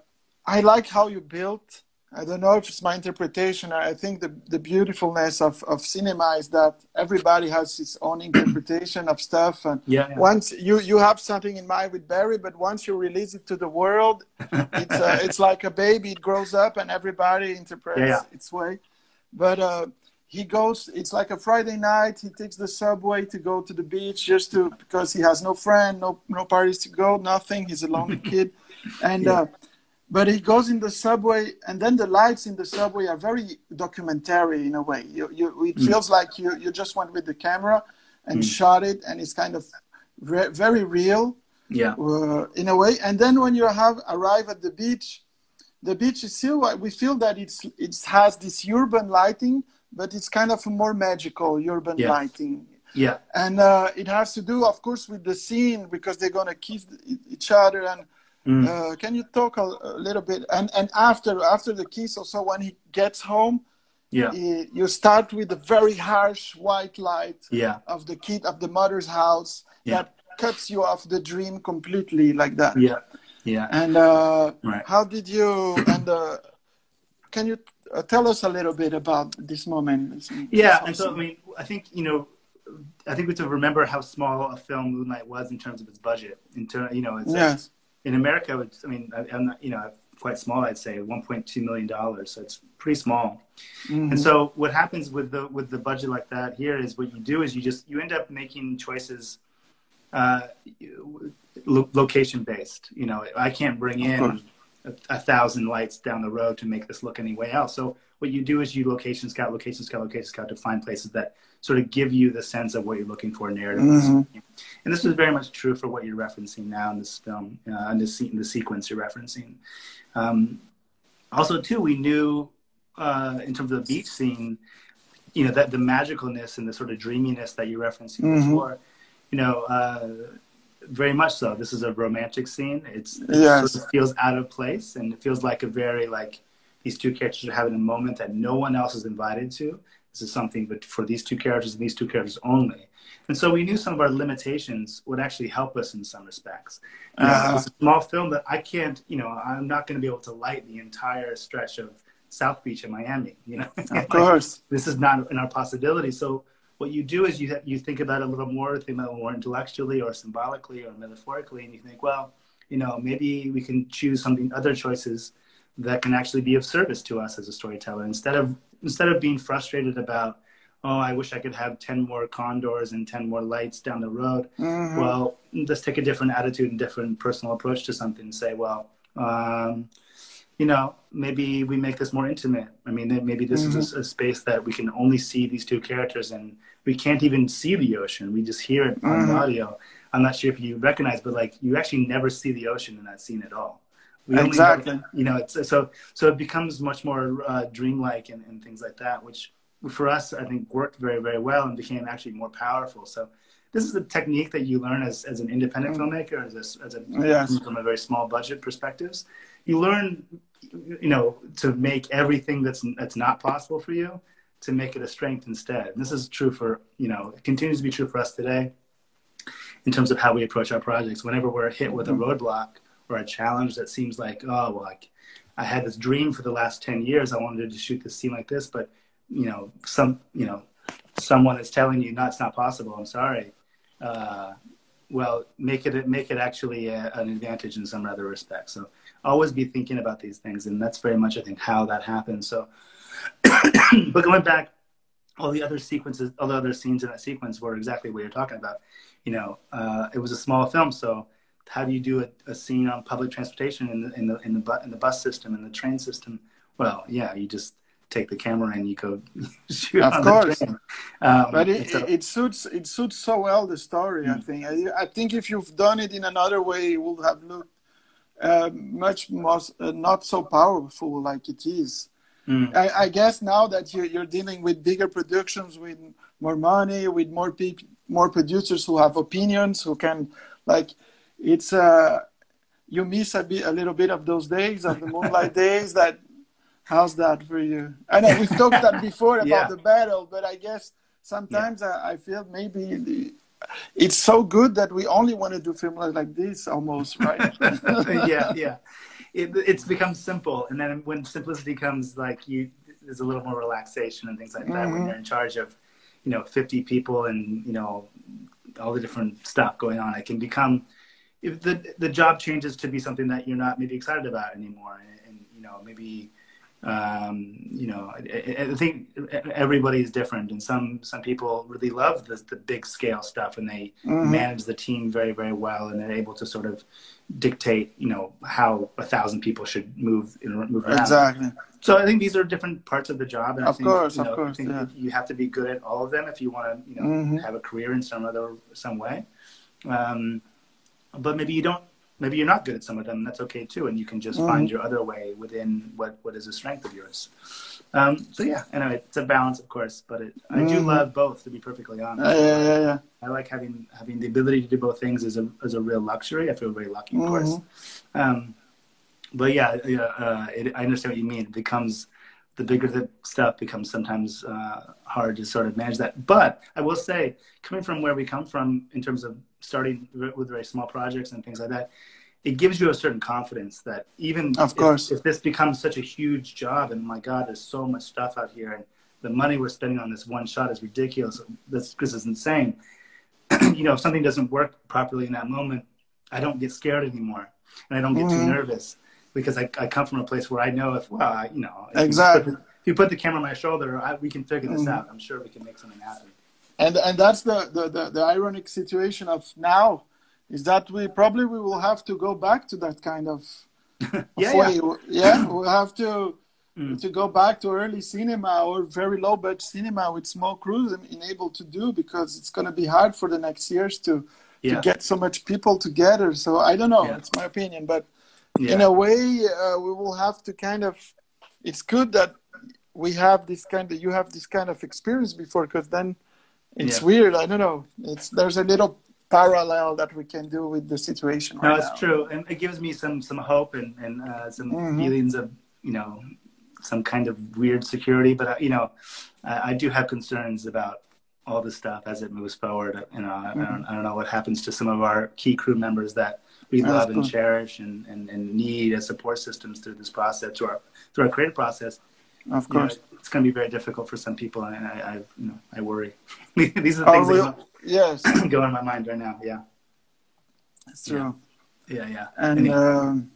I like how you built I don't know if it's my interpretation. I think the, the beautifulness of, of cinema is that everybody has his own interpretation of stuff. And yeah, yeah. once you, you have something in mind with Barry, but once you release it to the world, it's, uh, it's like a baby. It grows up and everybody interprets yeah, its way. But uh, he goes, it's like a Friday night. He takes the subway to go to the beach just to, because he has no friend, no, no parties to go, nothing. He's a lonely kid. And, uh, but he goes in the subway and then the lights in the subway are very documentary in a way you, you, it mm. feels like you, you just went with the camera and mm. shot it and it's kind of re- very real yeah uh, in a way and then when you have arrive at the beach the beach is still we feel that it's it has this urban lighting but it's kind of a more magical urban yeah. lighting yeah and uh, it has to do of course with the scene because they're going to kiss each other and Mm. Uh, can you talk a, a, little bit? And and after after the kiss, also when he gets home, yeah, he, you start with the very harsh white light yeah. of the kid of the mother's house yeah. that cuts you off the dream completely like that. Yeah, yeah. And uh, right. how did you? And uh, can you tell us a little bit about this moment? Yeah, and so I mean, I think you know. I think we have to remember how small a film Moonlight was in terms of its budget. In terms, you know, it's yes in America, it's, I mean, I, am not, you know, quite small, I'd say 1.2 million dollars. So it's pretty small. Mm-hmm. And so what happens with the with the budget like that here is what you do is you just you end up making choices uh, lo- location based. You know, I can't bring in a, a, thousand lights down the road to make this look any way else. So what you do is you location scout, location scout, location scout to find places that sort of give you the sense of what you're looking for narrative. Mm-hmm. And this is very much true for what you're referencing now in this film, uh, in, this, in the sequence you're referencing. Um, also, too, we knew uh, in terms of the beach scene, you know, that the magicalness and the sort of dreaminess that you're referencing mm-hmm. before, you know, uh, very much so. This is a romantic scene. It's, it yes. sort of feels out of place and it feels like a very like these two characters are having a moment that no one else is invited to. This is something but for these two characters and these two characters only. And so we knew some of our limitations would actually help us in some respects. Uh-huh. It's a small film that I can't, you know, I'm not going to be able to light the entire stretch of South Beach in Miami. You know, of like, course, this is not in our possibility. So what you do is you you think about it a little more, think about it more intellectually or symbolically or metaphorically, and you think, well, you know, maybe we can choose something other choices that can actually be of service to us as a storyteller instead of instead of being frustrated about oh i wish i could have 10 more condors and 10 more lights down the road mm-hmm. well let's take a different attitude and different personal approach to something and say well um, you know maybe we make this more intimate i mean maybe this mm-hmm. is a, a, space that we can only see these two characters and we can't even see the ocean we just hear it on mm-hmm. audio i'm not sure if you recognize but like you actually never see the ocean in that scene at all we exactly. Only, you know, it's, so so it becomes much more uh, dreamlike and, and things like that, which for us I think worked very very well and became actually more powerful. So this is a technique that you learn as, as an independent mm. filmmaker, as a, as a yes. from a very small budget perspectives. You learn, you know, to make everything that's that's not possible for you to make it a strength instead. And this is true for you know, it continues to be true for us today in terms of how we approach our projects. Whenever we're hit with a mm-hmm. roadblock or a challenge that seems like, oh, well, like I had this dream for the last 10 years. I wanted to shoot this scene like this, but you know, some, you know, someone is telling you, no, it's not possible. I'm sorry. Uh, well, make it, make it actually a, an advantage in some other respect. So always be thinking about these things. And that's very much, I think, how that happens. So, but going back, all the other sequences, all the other scenes in that sequence were exactly what you're talking about. You know, uh, it was a small film, so how do you do a, a scene on public transportation in the, in the in the bu- in the bus system in the train system? Well, yeah, you just take the camera and you go shoot Of on course. the train. Um, but it, so- it suits it suits so well the story. Mm. I think. I, I think if you've done it in another way, it would have looked uh, much more uh, not so powerful like it is. Mm. I, I guess now that you're, you're dealing with bigger productions, with more money, with more people, more producers who have opinions, who can like, it's uh, you miss a bit, a little bit of those days of the moonlight days. That how's that for you? I know we've talked that before about Yeah. the battle, but I guess sometimes I, I feel maybe the, it's so good that we only want to do film like this almost, right? yeah, yeah. It, it's become simple, and then when simplicity comes, like you, there's a little more relaxation and things like that when Mhm. you're in charge of, you know, 50 people and you know, all the different stuff going on. It can become, if the the job changes to be something that you're not maybe excited about anymore, and, and you know, maybe. Um, you know, I, I think everybody is different, and some some people really love the the big scale stuff, and they Mhm. manage the team very very well, and they're able to sort of dictate, you know, how a thousand people should move move around. exactly. So I think these are different parts of the job, and Of I think, course, you of course, I think yeah. you have to be good at all of them if you want to, you know, Mhm. have a career in some other some way. Um, but maybe you don't. Maybe you're not good at some of them. and That's okay too, and you can just Mhm. find your other way within what what is a strength of yours. Um, so yeah, anyway, it's a balance, of course, but it, I do Mhm. love both. To be perfectly honest, Yeah, yeah, yeah, yeah. I like having having the ability to do both things is a is a real luxury. I feel very lucky, of course. Mm-hmm. Um, but yeah, yeah uh, it, I understand what you mean. It becomes the bigger the stuff becomes sometimes uh, hard to sort of manage that. But I will say, coming from where we come from in terms of starting with very small projects and things like that, it gives you a certain confidence that even Of if- course. if, this becomes such a huge job and my God, there's so much stuff out here and the money we're spending on this one shot is ridiculous. This, this is insane. you know, if something doesn't work properly in that moment, I don't get scared anymore and I don't get too Mhm. nervous because I, I come from a place where I know if, well, I, you know, if you Exactly. put the- if you put the camera on my shoulder, I, we can figure this Mhm. out. I'm sure we can make something happen. and and that's the, the, the, the ironic situation of now is that we probably we will have to go back to that kind of Yeah, way. yeah. yeah we'll have to Mm. to go back to early cinema or very low budget cinema with small crews and enable to do because it's going to be hard for the next years to Yeah. to get so much people together so i don't know Yeah. it's my opinion but Yeah. in a way uh, we will have to kind of it's good that we have this kind of you have this kind of experience before because then it's Yeah. weird i don't know it's there's a little parallel that we can do with the situation No, right it's now. true, and it gives me some some hope and and uh, some Mhm. feelings of you know some kind of weird security. But uh, you know, I, I do have concerns about all this stuff as it moves forward. You know, I, I, don't, I don't know what happens to some of our key crew members that we That's love and cool. cherish and, and, and need as support systems through this process, through our through our creative process. of You know, course it's going to be very difficult for some people, and I, I you know I worry. These are the Oh, things yes that go in my mind right now. Yeah, it's true yeah, yeah. and Anyway. um,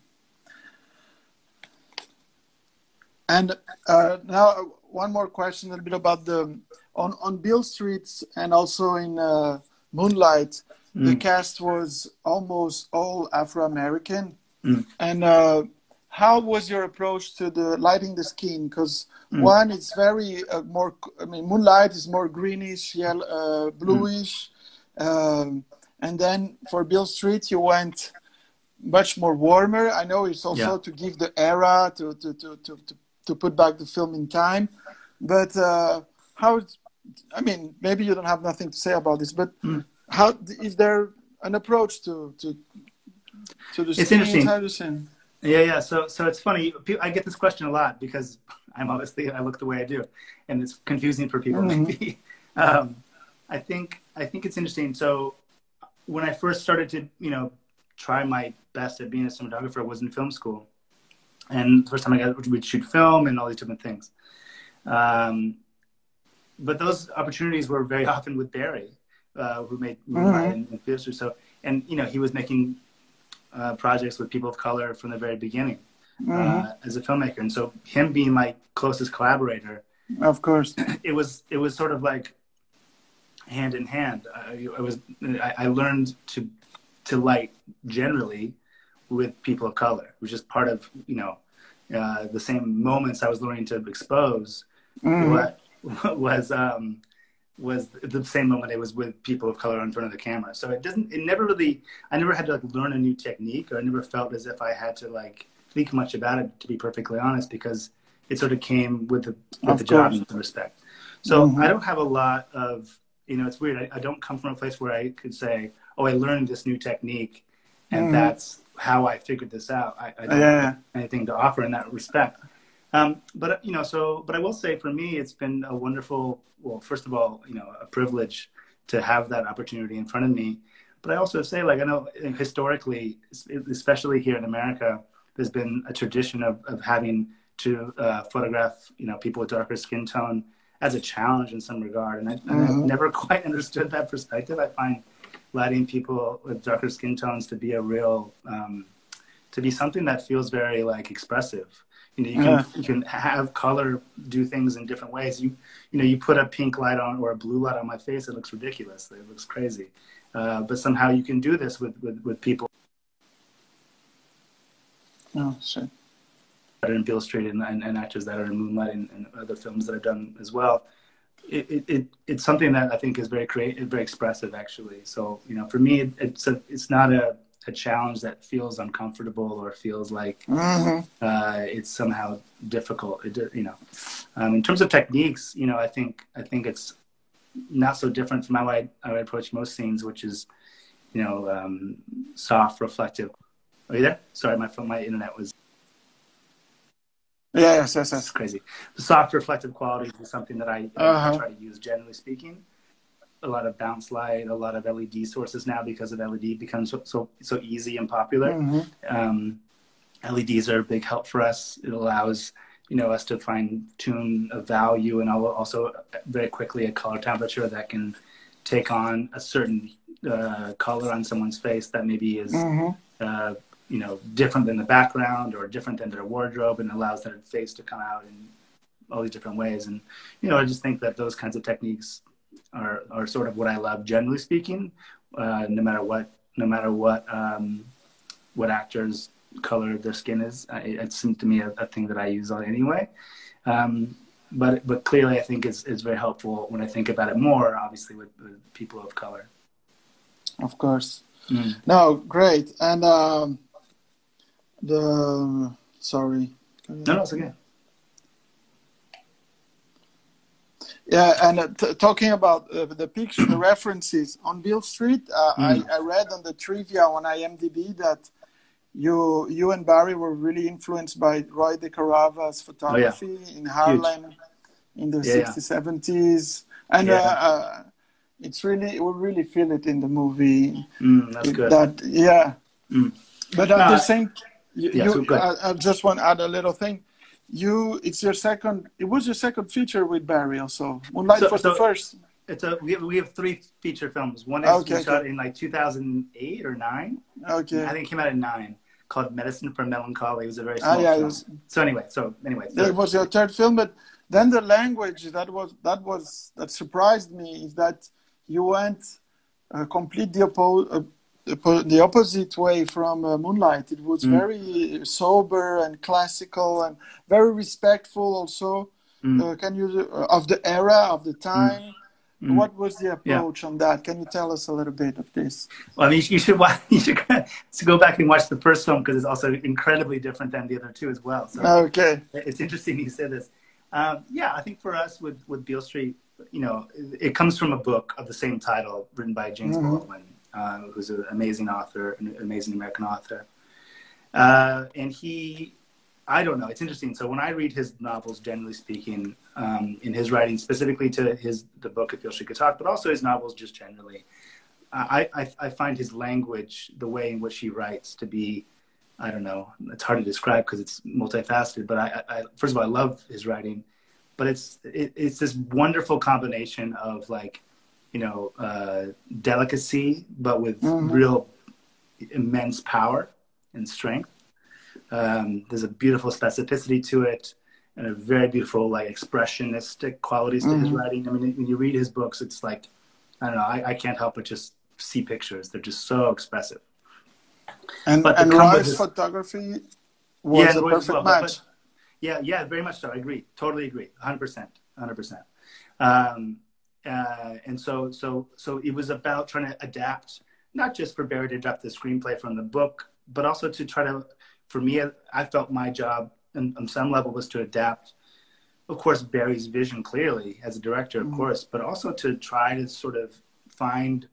and uh, now uh, one more question a little bit about the on on Beale Streets and also in uh, Moonlight the Mm. cast was almost all Afro American Mm. and uh, how was your approach to the lighting the skin because Mm. one it's very uh, more I mean Moonlight is more greenish yellow uh, bluish um, and then for Beale Street you went much more warmer. I know it's also Yeah. to give the era to to, to, to, to to put back the film in time. But uh, how? I mean, maybe you don't have nothing to say about this, but Mm. How is there an approach to to to the It's interesting. Sing? Yeah, yeah. So, so it's funny. I get this question a lot because I'm obviously I look the way I do, and it's confusing for people. Mhm. Maybe. Um, I think I think it's interesting. So, when I first started to, you know, try my best at being a cinematographer was in film school, and the first time I got we'd shoot film and all these different things. Um, but those opportunities were very often with Barry, uh, who made Moonlight and, and Fiercer. So, and you know, he was making uh, projects with people of color from the very beginning uh, as a filmmaker. And so, him being my closest collaborator, Of course. it was it was sort of like hand in hand. I, I was I, I learned to to light generally with people of color, which is part of you know uh, the same moments I was learning to expose Mhm. what was um, was the same moment it was with people of color in front of the camera. So it doesn't. It never really. I never had to like learn a new technique, or I never felt as if I had to like think much about it. To be perfectly honest, because it sort of came with the with Of the job in respect. So Mhm. I don't have a lot of. You know, it's weird. I, I don't come from a place where I could say, "Oh, I learned this new technique, and Mhm. that's how I figured this out." I, I don't Yeah. have anything to offer in that respect. Um, but you know, so but I will say for me, it's been a wonderful. Well, first of all, you know, a privilege to have that opportunity in front of me. But I also say, like, I know historically, especially here in America, there's been a tradition of, of having to uh, photograph, you know, people with darker skin tone as a challenge in some regard. And, I, I've Mhm. never quite understood that perspective. I find lighting people with darker skin tones to be a real, um, to be something that feels very like expressive. You know, you can Yeah. you can have color do things in different ways. You you know, you put a pink light on or a blue light on my face, it looks ridiculous. It looks crazy. Uh, but somehow you can do this with, with, with people Oh, sure. that are in Beale Street and, and, and actors that are in Moonlight and, and other films that I've done as well. It, it, it, it's something that I think is very creative, very expressive, actually. So, you know, for me, it, it's a, it's not a, a challenge that feels uncomfortable or feels like hmm uh, it's somehow difficult. It, you know, um, in terms of techniques, you know, I think I think it's not so different from how I, how I approach most scenes, which is, you know, um, soft, reflective. Are you there? Sorry, my phone, my internet was Yeah, yes, yes, that's yes. crazy. The soft, reflective qualities is something that I, I Uh-huh. try to use, generally speaking. A lot of bounce light, a lot of LED sources now because of LED becomes so so, so easy and popular. hmm um, LEDs are a big help for us. It allows you know us to fine tune a value and also very quickly a color temperature that can take on a certain uh, color on someone's face that maybe is hmm uh, you know different than the background or different than their wardrobe and allows their face to come out in all these different ways. And you know I just think that those kinds of techniques are are sort of what I love generally speaking. Uh, no matter what, no matter what um, what actors color their skin is. I, it seems to me a, a thing that I use on anyway. Um, but but clearly, I think it's it's very helpful when I think about it more. Obviously, with, with people of color. Of course. Mm. No, great. And um, the sorry. No, no, it's okay. Yeah, and uh, t- talking about uh, the picture, the references on Beale Street, uh, Mm. I, I read on the trivia on IMDb that you you and Barry were really influenced by Roy DeCarava's photography in Harlem in the Oh, Yeah, yeah. 60s, 70s, and Yeah. uh, uh, it's really we really feel it in the movie. Mm, that's good. That yeah, Mm. but at No, the same, you, Yeah, so ahead. I, I just want to add a little thing. You, it's your second. It was your second feature with Barry, also. Moonlight So- was the first. It's a we have we have three feature films. One is Okay, we shot okay. in like 2008 or nine. okay I think it came out in nine. Called Medicine for Melancholy. It was a very Ah, small yeah, it film. was- So anyway, so anyway, third. was your third film, but then the language that was that was that surprised me is that you went uh, complete the, uh, the opposite way from uh, Moonlight. It was Mm. very sober and classical and very respectful. Also, Mm. uh, can you uh, of the era of the time? Mm. What was the approach on that? Can you tell us a little bit of this? Well, I mean, you should watch, you should go back and watch the first film because it's also incredibly different than the other two as well. So Okay. it's interesting you say this. Um, yeah, I think for us with with Beale Street, you know, it comes from a book of the same title written by James Mhm. Baldwin, uh, who's an amazing author, an amazing American author. Uh, and he, I don't know, it's interesting. So when I read his novels, generally speaking, um, in his writing, specifically to his the book If Beale Street Could Talk, but also his novels just generally, I, I, I find his language, the way in which he writes, to be I don't know. It's hard to describe because it's multifaceted. But I, I, first of all, I love his writing, but it's it, it's this wonderful combination of like, you know, uh, delicacy, but with Mhm. real immense power and strength. Um, there's a beautiful specificity to it, and a very beautiful like expressionistic qualities to his Mhm. writing. I mean, when you read his books, it's like, I don't know. I, I can't help but just see pictures. They're just so expressive. And But and combo Roy's is- photography was a Roy perfect well, but- match. yeah, yeah, very much so. I agree. Totally agree. 100%. 100%. Um, uh, and so, so, so it was about trying to adapt, not just for Barry to adapt the screenplay from the book, but also to try to, for me, I felt my job on, on some level was to adapt, of course, Barry's vision clearly as a director, of mm-hmm. course, but also to try to sort of find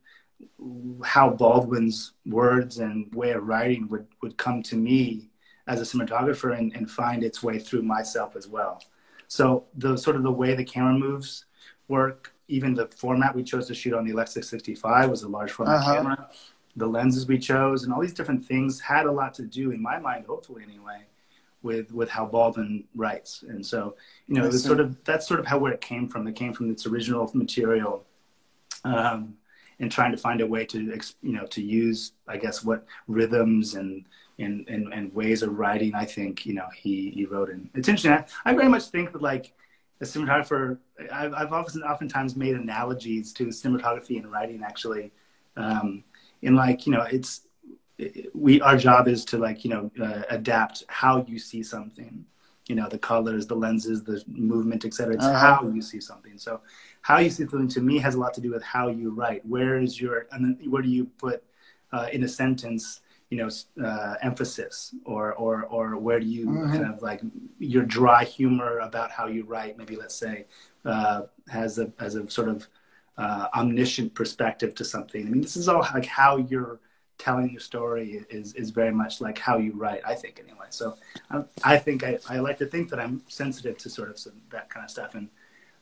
how Baldwin's words and way of writing would, would come to me as a cinematographer and, and find its way through myself as well. So the sort of the way the camera moves work, even the format we chose to shoot on the Alexa 65 was a large format uh-huh. camera. The lenses we chose and all these different things had a lot to do, in my mind, hopefully anyway, with with how Baldwin writes. And so, you know, it was sort of that's sort of how where it came from. It came from its original material. Um, and trying to find a way to you know to use I guess what rhythms and and, and, and ways of writing I think you know he he wrote in. It's interesting. I, I very much think that like a cinematographer, I've, I've often oftentimes made analogies to cinematography and writing actually. Um, in like you know it's we our job is to like you know uh, adapt how you see something you know the colors the lenses the movement etc it's uh-huh. how you see something so how you see something to me has a lot to do with how you write. Where is your, and where do you put uh, in a sentence, you know, uh, emphasis or, or, or where do you mm-hmm. kind of like your dry humor about how you write, maybe let's say, uh, has a, as a sort of uh, omniscient perspective to something. I mean, this is all like how you're telling your story is, is very much like how you write, I think anyway. So I, I think I, I like to think that I'm sensitive to sort of some, that kind of stuff. And,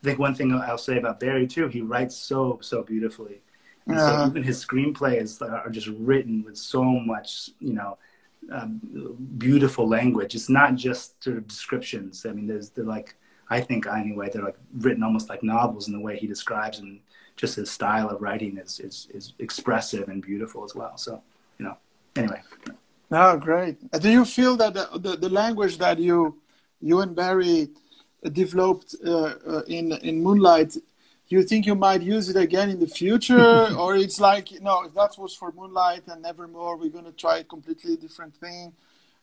I think one thing I'll say about Barry too, he writes so so beautifully. And uh-huh. so even his screenplays are just written with so much, you know, um, beautiful language. It's not just sort of descriptions. I mean, there's they're like I think anyway, they're like written almost like novels in the way he describes and just his style of writing is is, is expressive and beautiful as well. So you know, anyway. Oh, great! Do you feel that the, the, the language that you you and Barry developed uh, uh, in in Moonlight, you think you might use it again in the future, or it's like no, if that was for Moonlight and Nevermore. We're gonna try a completely different thing,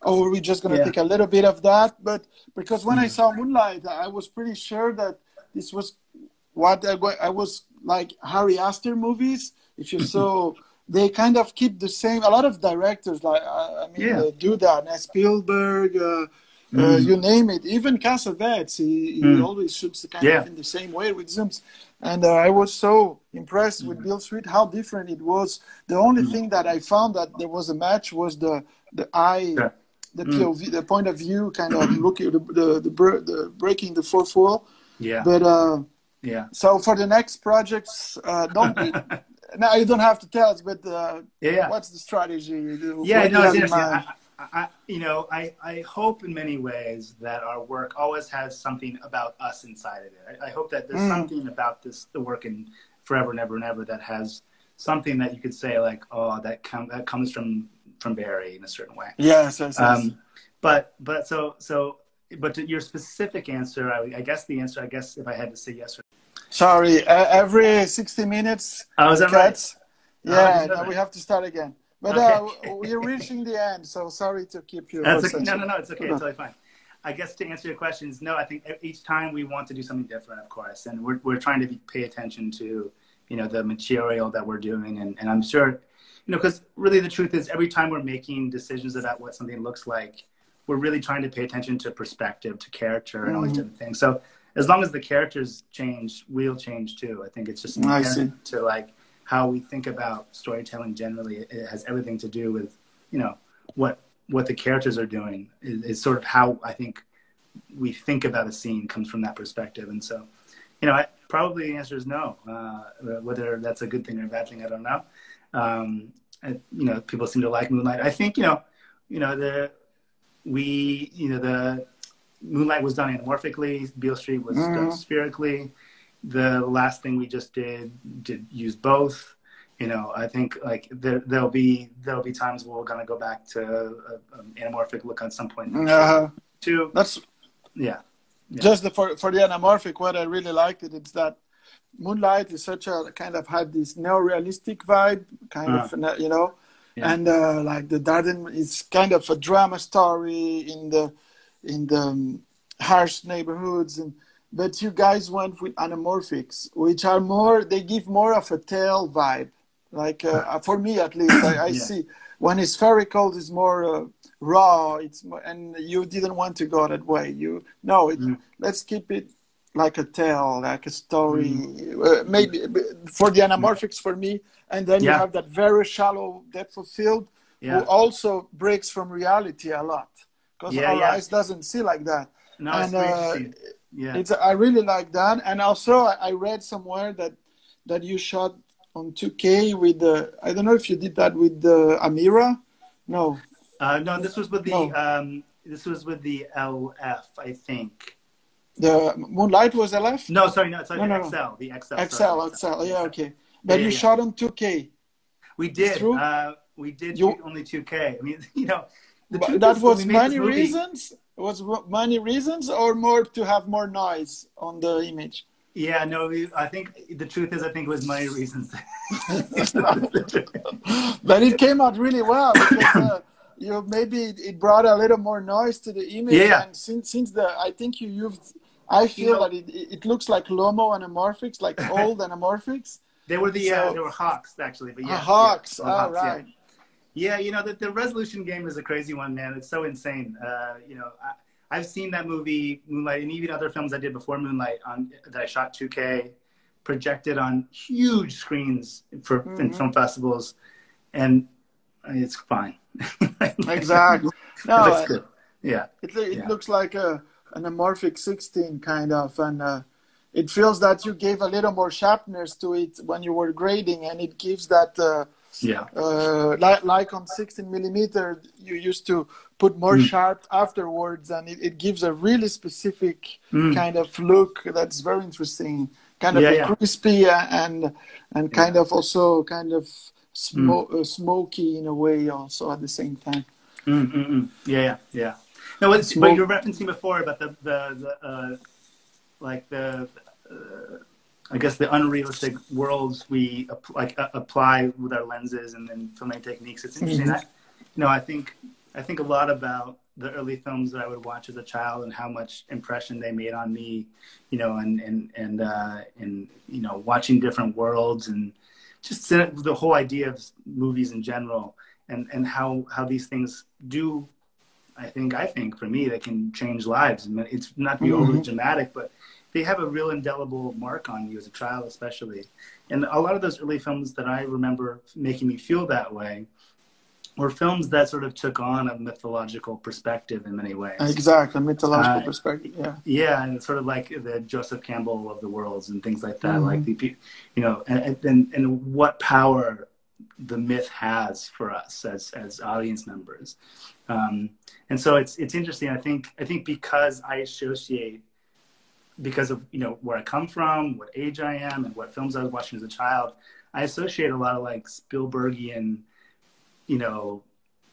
or we're just gonna yeah. take a little bit of that. But because when I mm. saw Moonlight, I was pretty sure that this was what I, I was like Ari Aster movies. If you saw. they kind of keep the same. A lot of directors, like I mean, yeah. uh, do that. and Spielberg, uh, Mm. Uh, you name it. Even Cassavetes, he, he mm. always shoots the kind yeah. of in the same way with zooms. And uh, I was so impressed mm. with Beale Street how different it was. The only mm. thing that I found that there was a match was the the eye, yeah. the mm. POV, the point of view, kind of looking the the, the, the breaking the fourth wall. Yeah. But uh, yeah. So for the next projects, uh, don't be. now you don't have to tell us, but uh, yeah. what's the strategy? You do? Yeah, no, it's interesting. I, you know, I, I hope in many ways that our work always has something about us inside of it. I, I hope that there's mm. something about this, the work in Forever and Ever and Ever that has something that you could say like, oh, that, com- that comes from, from Barry in a certain way. Yes, yes, yes. Um, but, but so, so, but to your specific answer, I, I, guess the answer, I guess if I had to say yes or Sorry, uh, every 60 minutes. Oh, is that right? Yeah, oh, we have to start again. But okay. uh, we're reaching the end, so sorry to keep you. That's okay. No, no, no, it's okay. It's totally fine. I guess to answer your questions, no, I think each time we want to do something different, of course, and we're we're trying to be, pay attention to you know the material that we're doing, and and I'm sure, you know, because really the truth is every time we're making decisions about what something looks like, we're really trying to pay attention to perspective, to character, and all these mm-hmm. different things. So as long as the characters change, we'll change too. I think it's just important to like how we think about storytelling generally it has everything to do with you know what what the characters are doing. Is, is, sort of how I think we think about a scene comes from that perspective. And so you know I, probably the answer is no. Uh, whether that's a good thing or a bad thing I don't know. Um, I, you know people seem to like Moonlight. I think you know you know the we you know the Moonlight was done anamorphically. Beale Street was mm-hmm. done spherically the last thing we just did did use both. You know i think like there, there'll be there'll be times where we're going to go back to an anamorphic look at some point uh, too. That's yeah, yeah. just the, for, for the anamorphic what i really liked it's that moonlight is such a kind of had this neo-realistic vibe kind uh, of you know? Yeah. and uh, like the Dardenne is kind of a drama story in the in the harsh neighborhoods and but you guys went with anamorphics which are more they give more of a tale vibe like uh, for me at least i, I Yeah. see when it's spherical it's more uh, raw it's more, and you didn't want to go that way you no it, Mm. let's keep it like a tale like a story Mm. uh, maybe for the anamorphics for me and then you have that very shallow depth of field Yeah. who also breaks from reality a lot because Yeah, our yeah. eyes doesn't see like that No, and. Yeah. it's I really like that, and also I, read somewhere that that you shot on 2K with the I don't know if you did that with the Amira, no, Uh, no, this was with the No. um, this was with the LF, I think. the Moonlight was LF, No, sorry, no, it's the no, no. XL, the XL. XL, sorry, XL, yeah, okay, but Yeah, you yeah, shot on 2K. We did. true? Uh, we did You- only 2K. I mean, you know, the But truth that was we made this many movie- reasons. Was many reasons, or more to have more noise on the image? Yeah, no, I think the truth is, I think it was many reasons. but it came out really well because uh, you maybe it brought a little more noise to the image. Yeah. And since since the I think you used, I feel know- that it, it looks like Lomo anamorphics, like old anamorphics. they were the uh, they were hawks actually, but yeah, Ah, Hawks. yeah, All Hawks, right. Yeah, you know, the, the resolution game is a crazy one, man. It's so insane. Uh, you know, I, I've seen that movie, Moonlight, and even other films I did before Moonlight on that I shot 2K, projected on huge screens for in Mhm. film festivals, and it's fine. Exactly. it No, looks good. Yeah, it, it Yeah. looks like a an amorphic 16 kind of, and uh, it feels that you gave a little more sharpness to it when you were grading, and it gives that. Uh, yeah, uh, like, like on 16 millimeter, you used to put more Mm. sharp afterwards, and it, it gives a really specific Mm. kind of look that's very interesting. Kind of Yeah, yeah. crispy and and kind of also kind of smo- Mm. uh, smoky in a way, also at the same time. Mm, mm, mm. Yeah, yeah, yeah. No, what, Smoke- what you were referencing before about the the, the uh, like the uh, I guess the unrealistic worlds we like uh, apply with our lenses and then filming techniques. It's interesting. Mhm. I, you know, I think I think a lot about the early films that I would watch as a child and how much impression they made on me. You know, and and and uh, and you know, watching different worlds and just the whole idea of movies in general and and how how these things do i think i think for me they can change lives and it's not to be overly Mhm. dramatic but they have a real indelible mark on you as a child especially and a lot of those early films that i remember making me feel that way were films that sort of took on a mythological perspective in many ways Exactly, mythological Uh, perspective. Yeah. yeah, and it's sort of like the Joseph Campbell of the worlds and things like that. Mhm. Like the, you know, and, and and what power the myth has for us as as audience members. Um, and so it's it's interesting. I think I think because I associate because of you know where I come from, what age I am, and what films I was watching as a child, I associate a lot of like Spielbergian, you know,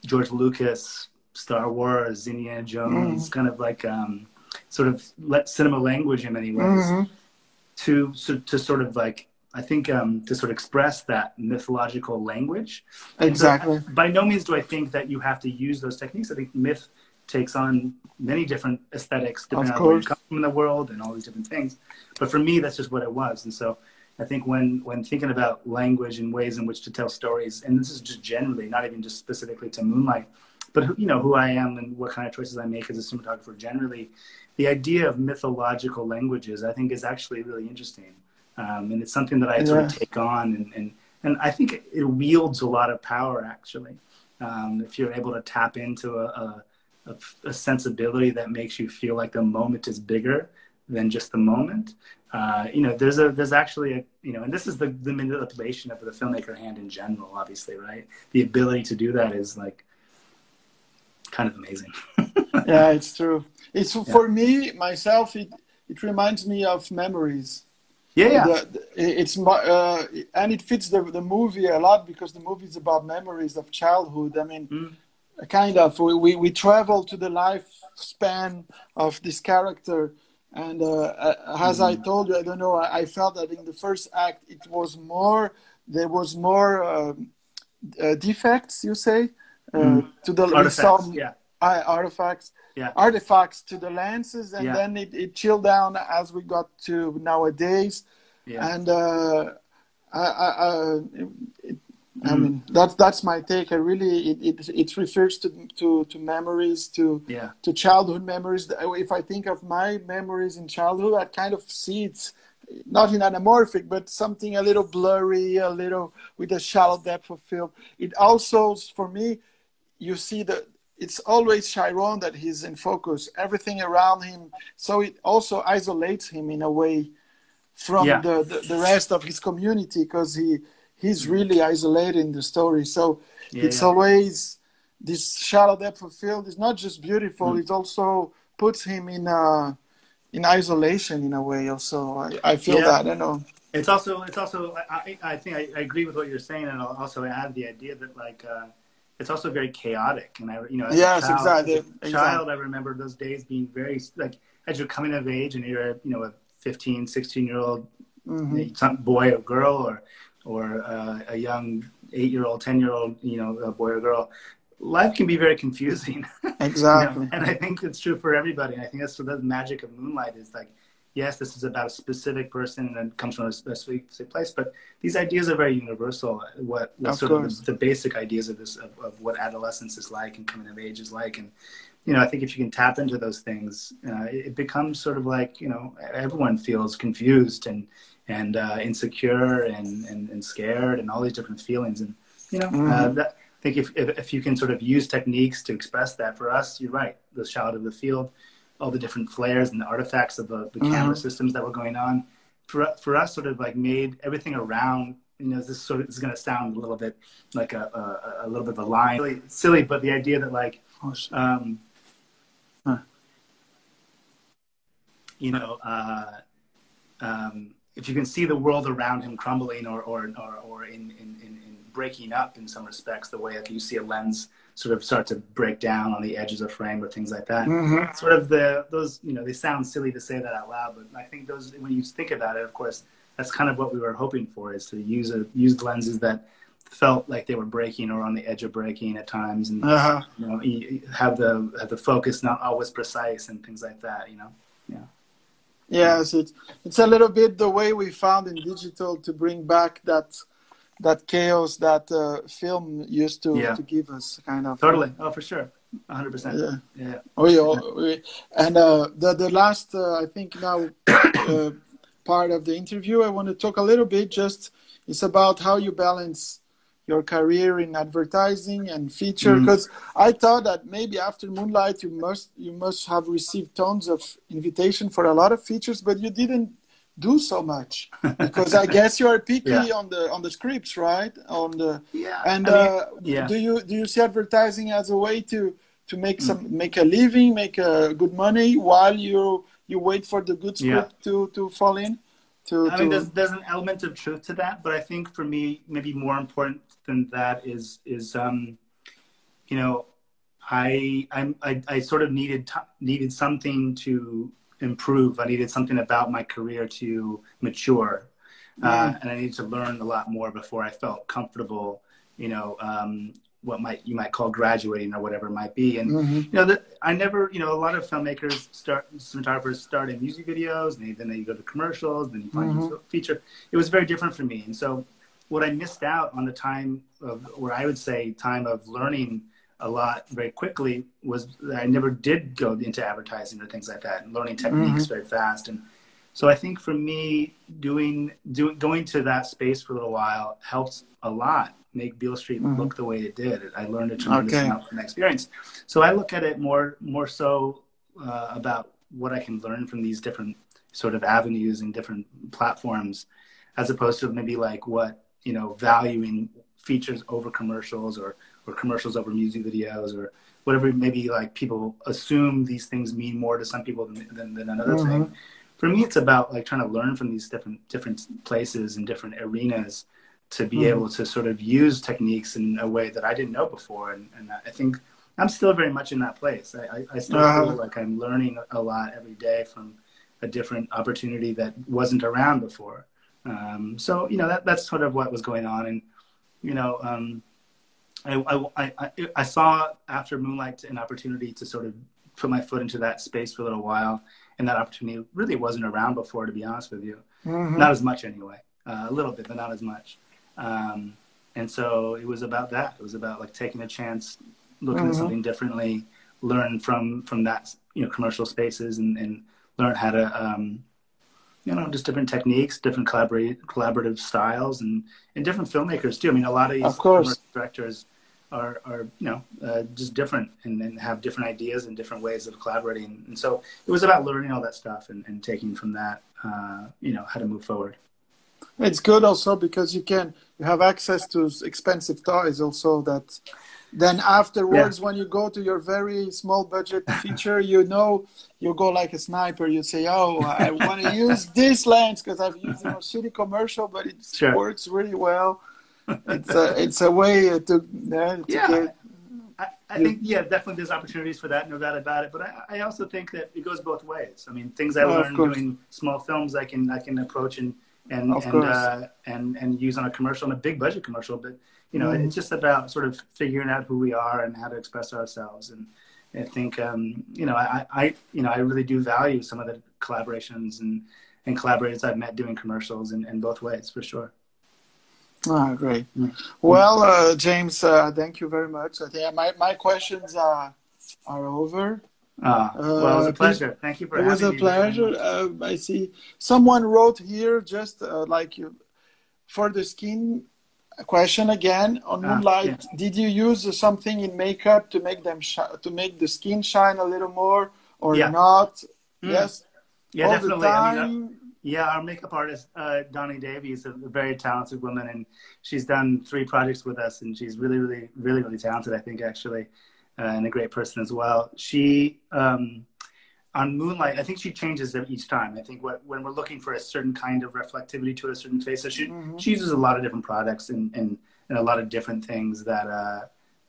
George Lucas, Star Wars, Indiana Jones, kind of like um, sort of let cinema language in many ways Mhm. to so, to sort of like I think um, to sort of express that mythological language. And so Exactly. by no means do I think that you have to use those techniques. I think myth takes on many different aesthetics depending on where you come from in the world and all these different things. But for me, that's just what it was. And so I think when when thinking about language and ways in which to tell stories, and this is just generally, not even just specifically to Moonlight, but who, you know who I am and what kind of choices I make as a cinematographer generally, the idea of mythological languages I think is actually really interesting, um, and it's something that I sort of take on, and, and and I think it wields a lot of power actually. Um, if you're able to tap into a, a, a, a sensibility that makes you feel like the moment is bigger than just the moment, uh, you know, there's a there's actually a you know, and this is the the manipulation of the filmmaker hand in general, obviously, right? The ability to do that is like kind of amazing. yeah, it's true. It's for me myself. It it reminds me of memories. Yeah, yeah. The, the- it's uh, and it fits the the movie a lot because the movie is about memories of childhood. I mean, Mm. Kind of we, we travel to the lifespan of this character, and uh, uh, as I Mm. told you, I don't know. I, I felt that in the first act it was more there was more um, uh, defects. You say uh, Mm. to the Artifacts. saw Yeah. uh, artifacts Yeah. artifacts to the lenses and Yeah. then it, it chilled down as we got to nowadays Yeah. and uh, I, I, I, it, I Mm. mean that's that's my take. I really it, it, it refers to, to to memories to yeah. to childhood memories. If I think of my memories in childhood, I kind of see it not in anamorphic, but something a little blurry, a little with a shallow depth of field. It also, for me, you see that it's always Chiron that he's in focus. Everything around him, so it also isolates him in a way from Yeah. the, the the rest of his community because he he's really isolated in the story. So Yeah, it's yeah. always this shallow depth of field is not just beautiful; Mm. it also puts him in uh, in isolation in a way. Also, I, I feel Yeah. that. I know. It's also, it's also, I, I think I, I agree with what you're saying, and I'll also add the idea that like, uh, it's also very chaotic. And I, you know, as Yes, a child, exactly, as a exactly. child, I remember those days being very like as you're coming of age and you're, you know, a 15, 16 year old Mhm. boy or girl, or or uh, a young eight year old, ten year old, you know, a boy or girl. Life can be very confusing. you know? Exactly. And I think it's true for everybody. I think that's the magic of Moonlight is like, yes, this is about a specific person and it comes from a specific place, but these ideas are very universal. What, what Of sort course. of the, the basic ideas of this, of, of what adolescence is like and coming of age is like. And, you know, I think if you can tap into those things, uh, it, it becomes sort of like, you know, everyone feels confused and, and uh, insecure and, and, and scared and all these different feelings. And, you know, uh, Mhm. that, I think if, if, if you can sort of use techniques to express that for us, you're right. The shout of the field, all the different flares and the artifacts of the, the camera Mhm. systems that were going on, for for us, sort of like made everything around. You know, this sort of this is going to sound a little bit like a, a, a little bit of a line, silly, silly, but the idea that like, Oh, um, Huh. you know, uh, um, if you can see the world around him crumbling or or or, or in, in, in, in breaking up in some respects, the way that you see a lens sort of start to break down on the edges of frame or things like that. Mhm. Sort of the those you know they sound silly to say that out loud, but I think those when you think about it, of course, that's kind of what we were hoping for is to use a use lenses that felt like they were breaking or on the edge of breaking at times, and Uh-huh. you know you have the have the focus not always precise and things like that. You know. Yes, it's it's a little bit the way we found in digital to bring back that that chaos that uh, film used to, Yeah. to give us, kind of. Totally. Oh, for sure. 100%. Yeah. Yeah. We, all- we and uh, the the last uh, I think now uh, part of the interview I want to talk a little bit just it's about how you balance your career in advertising and feature mm. because I thought that maybe after Moonlight you must you must have received tons of invitation for a lot of features but you didn't do so much because I guess you are picky Yeah. on the on the scripts right on the Yeah. and I mean, uh, yeah. do you do you see advertising as a way to to make mm. some make a living, make a good money while you you wait for the good Yeah. script to to fall in? To, I to mean, there's, there's an element of truth to that, but I think for me, maybe more important than that is is um, you know, I I'm, I I sort of needed t- needed something to improve. I needed something about my career to mature, uh, and I needed to learn a lot more before I felt comfortable. You know, um, what might you might call graduating or whatever it might be, and Mhm. you know, that I never, you know, a lot of filmmakers start, cinematographers start in music videos, and then they go to commercials, then you find Mhm. a feature. It was very different for me, and so what I missed out on the time of, where I would say time of learning a lot very quickly was that I never did go into advertising or things like that, and learning techniques very fast. And so I think for me, doing doing going to that space for a little while helped a lot make Beale Street look the way it did. I learned a tremendous Okay. amount from that experience. So I look at it more more so uh, about what I can learn from these different sort of avenues and different platforms, as opposed to maybe like what you know valuing features over commercials or or commercials over music videos or whatever maybe like people assume these things mean more to some people than, than, than another Mhm. thing for me it's about like trying to learn from these different different places and different arenas to be Mhm. able to sort of use techniques in a way that i didn't know before and, and i think i'm still very much in that place i, I, I still Uh-huh. feel like i'm learning a lot every day from a different opportunity that wasn't around before um, so you know that that's sort of what was going on and you know um, I, I, I, I saw after Moonlight an opportunity to sort of put my foot into that space for a little while, and that opportunity really wasn't around before, to be honest with you. Mhm. Not as much anyway, uh, a little bit, but not as much. Um, and so it was about that. It was about like taking a chance, looking at Mhm. something differently, learn from from that you know commercial spaces, and, and learn how to um, you know just different techniques, different collaborate collaborative styles, and and different filmmakers too. I mean, a lot of these Of course. directors are are you know uh, just different and, and have different ideas and different ways of collaborating. And so it was about learning all that stuff and, and taking from that uh, you know how to move forward. It's good also because you can you have access to expensive toys also that then afterwards when you go to your very small budget feature you know you go like a sniper you say oh I want to use this lens because I've used it in a shitty commercial but it Sure. works really well it's a it's a way to, yeah, to Yeah. get I, I think yeah, definitely there's opportunities for that, no doubt about it. But I, I also think that it goes both ways. I mean, things I Oh, learned doing small films, I can I can approach and and and uh, and and use on a commercial, and a big budget commercial. But you know, Mhm. it's just about sort of figuring out who we are and how to express ourselves. And I think um, you know, I, I you know I really do value some of the collaborations and and collaborators I've met doing commercials in, in both ways for sure. Ah, great. Mm. Well, uh, James, uh, thank you very much. I think my, my questions are, are over. Uh, well, it was Uh, a pleasure. Thank you for It was a me. pleasure. Uh, I see someone wrote here just uh, like you for the skin question again on Ah, Moonlight. Did you use something in makeup to make them to make the skin shine a little more or Yeah. not? Mm. Yes, Yeah, all definitely. I mean, uh. Yeah, our makeup artist, uh, Donnie Davies, a very talented woman, and she's done three projects with us, and she's really, really, really, really talented. I think actually, uh, and a great person as well. She um, on Moonlight, I think she changes it each time. I think what, when we're looking for a certain kind of reflectivity to a certain face, so she Mhm. she uses a lot of different products and and, and a lot of different things that uh,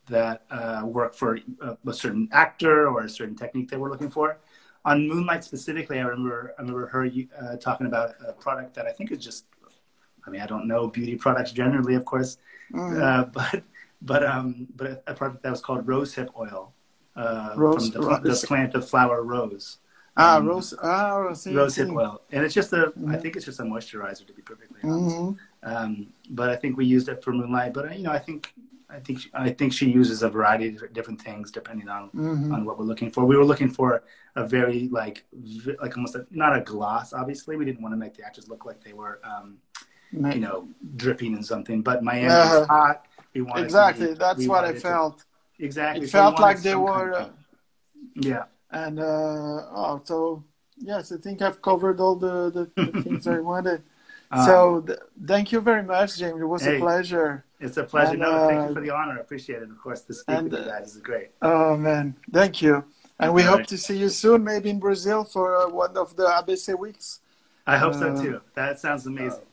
that uh, work for a, a certain actor or a certain technique that we're looking for on Moonlight specifically, I remember I remember her uh, talking about a product that I think is just. I mean, I don't know beauty products generally, of course, Mhm. uh, but but um, but a, a product that was called rosehip oil uh, Rose- from the, the plant of flower rose. ah, um, rose. Ah, rose. Rosehip oil, and it's just a. I Mhm. think it's just a moisturizer, to be perfectly honest. hmm Um, but I think we used it for Moonlight. But uh, you know, I think I think I think she uses a variety of different things depending on hmm on what we're looking for. We were looking for a very like v- like almost a, not a gloss. Obviously, we didn't want to make the actors look like they were um, you know dripping in something. But Miami Uh-huh. was hot. We wanted to Exactly. be- That's we what I to- felt. Exactly. It So felt like they were. Uh, yeah. And uh, oh, so yes, I think I've covered all the, the, the things I wanted. Uh, so th- thank you very much, James. It was Hey. a pleasure. it's a pleasure. and, no, thank uh, you for the honor. I appreciate it. Of course, to speak and, with you uh, guys is great. Oh man, thank you. And we All hope right. to see you soon, maybe in Brazil for uh, one of the ABC weeks. I hope so uh, too. That sounds amazing.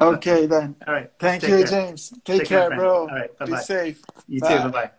Okay then. All right. Thank Take you, care. James. Take, Take care, care, bro. All right, Be bye-bye. safe. You Bye. too. Bye bye.